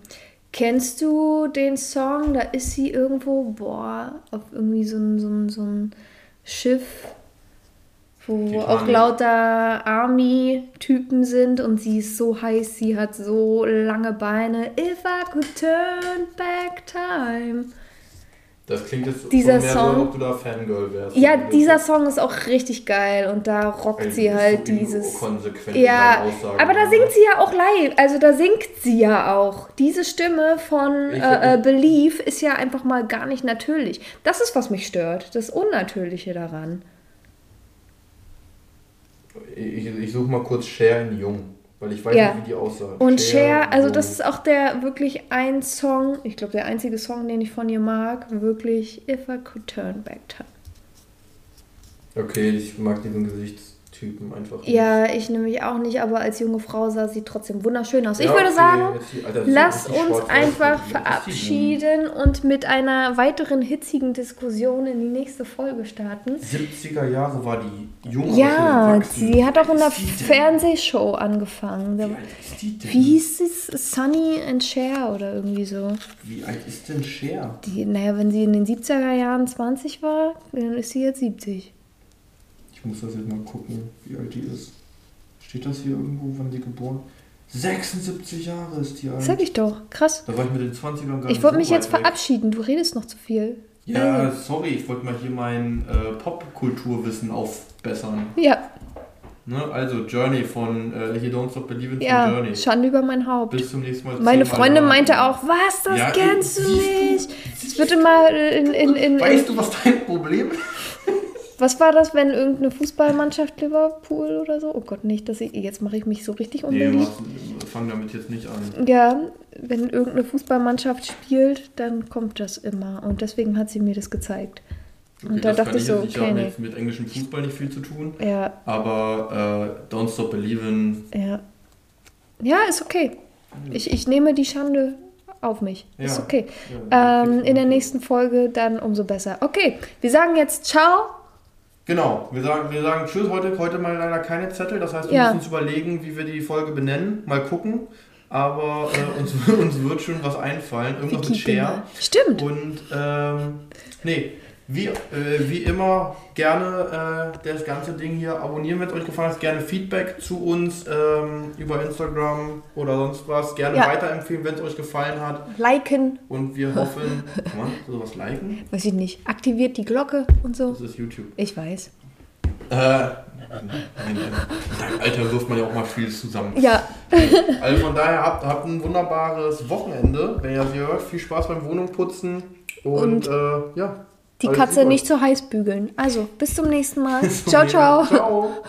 Kennst du den Song? Da ist sie irgendwo, boah, auf irgendwie so ein, so ein, so ein Schiff, wo Titanic. auch lauter Army-Typen sind und sie ist so heiß, sie hat so lange Beine. If I could turn back time. Das klingt jetzt Dieser mehr Song- so, als ob du da Fangirl wärst. Ja, Also, dieser Song ist auch richtig geil und da rockt ey, sie halt so dieses. Ja, aber da singt sie ja auch live. Also da singt sie ja auch. Diese Stimme von äh, äh, Belief ist ja einfach mal gar nicht natürlich. Das ist, was mich stört. Das Unnatürliche daran. Ich, ich suche mal kurz Cher in Jung, weil ich weiß Ja. nicht, wie die aussah. Und Cher, also Jung. das ist auch der wirklich ein Song, ich glaube der einzige Song, den ich von ihr mag, wirklich If I Could Turn Back Time. Okay, ich mag diesen Gesichtstyp Typen einfach. nicht. Ja, ich nämlich auch nicht, aber als junge Frau sah sie trotzdem wunderschön aus. Ich Ja, würde okay, sagen, die- Alter, lass uns einfach verabschieden und mit einer weiteren hitzigen Diskussion in die nächste Folge starten. 70er Jahre war die junge Ja, sie hat auch in der? Fernsehshow angefangen. Wie Da- alt ist die denn? Wie hieß es? Sunny and Cher oder irgendwie so. Wie alt ist denn Cher? Die, naja, wenn sie in den 70er Jahren 20 war, dann ist sie jetzt 70. Ich muss das jetzt mal gucken, wie alt die ist. Steht das hier irgendwo, wann sie geboren? 76 Jahre ist die alt. Sag ich doch. Krass. Da war ich mit den 20ern gar Ich nicht wollte so mich jetzt weg. verabschieden. Du redest noch zu viel. Ja, sorry, ich wollte mal hier mein äh, Popkulturwissen aufbessern. Ja, Ne? Also Journey von äh, hier Don't Stop Believing ja. Journey. Schande über mein Haupt. Bis zum nächsten Mal. Meine Freundin raten. meinte auch, was, das Ja, kennst du nicht. Es wird immer in, in, in, in Weißt du, was dein Problem ist? Was war das, wenn irgendeine Fußballmannschaft Liverpool oder so? Oh Gott, nicht, dass ich, jetzt mache ich mich so richtig Nee, unbeliebt. mach, fang damit jetzt nicht an. Ja, wenn irgendeine Fußballmannschaft spielt, dann kommt das immer. Und deswegen hat sie mir das gezeigt. Und da das dachte ich so, okay, haben nee. jetzt mit englischem Fußball nicht viel zu tun. Ja, Aber äh, Don't Stop Believing, ja. Ja, ist okay. Ich, ich nehme die Schande auf mich. Ist Ja. okay. Ja, Ähm, in der nächsten Folge dann umso besser. Okay, wir sagen jetzt Ciao. Genau, wir sagen, wir sagen Tschüss. Heute, heute mal leider keine Zettel. Das heißt, wir Ja. müssen uns überlegen, wie wir die Folge benennen. Mal gucken. Aber äh, uns, uns wird schon was einfallen. Irgendwas mit Share. Stimmt. Und ähm, nee, wie, äh, wie immer gerne äh, das ganze Ding hier abonnieren, wenn es euch gefallen hat. Gerne Feedback zu uns ähm, über Instagram oder sonst was. Gerne Ja. weiterempfehlen, wenn es euch gefallen hat. Liken, Und wir hoffen, kann man sowas liken? weiß ich nicht. Aktiviert die Glocke und so. Das ist YouTube. Ich weiß. Äh, nein, nein, nein. Alter, wirft man ja auch mal vieles zusammen. Ja, Also von daher habt, habt ein wunderbares Wochenende, wenn ihr sie hört. Viel Spaß beim Wohnungputzen. Und, Und äh, ja. Die alles Katze Liebe. nicht zu heiß bügeln. Also, bis zum nächsten Mal. Zum ciao, ciao. Ciao.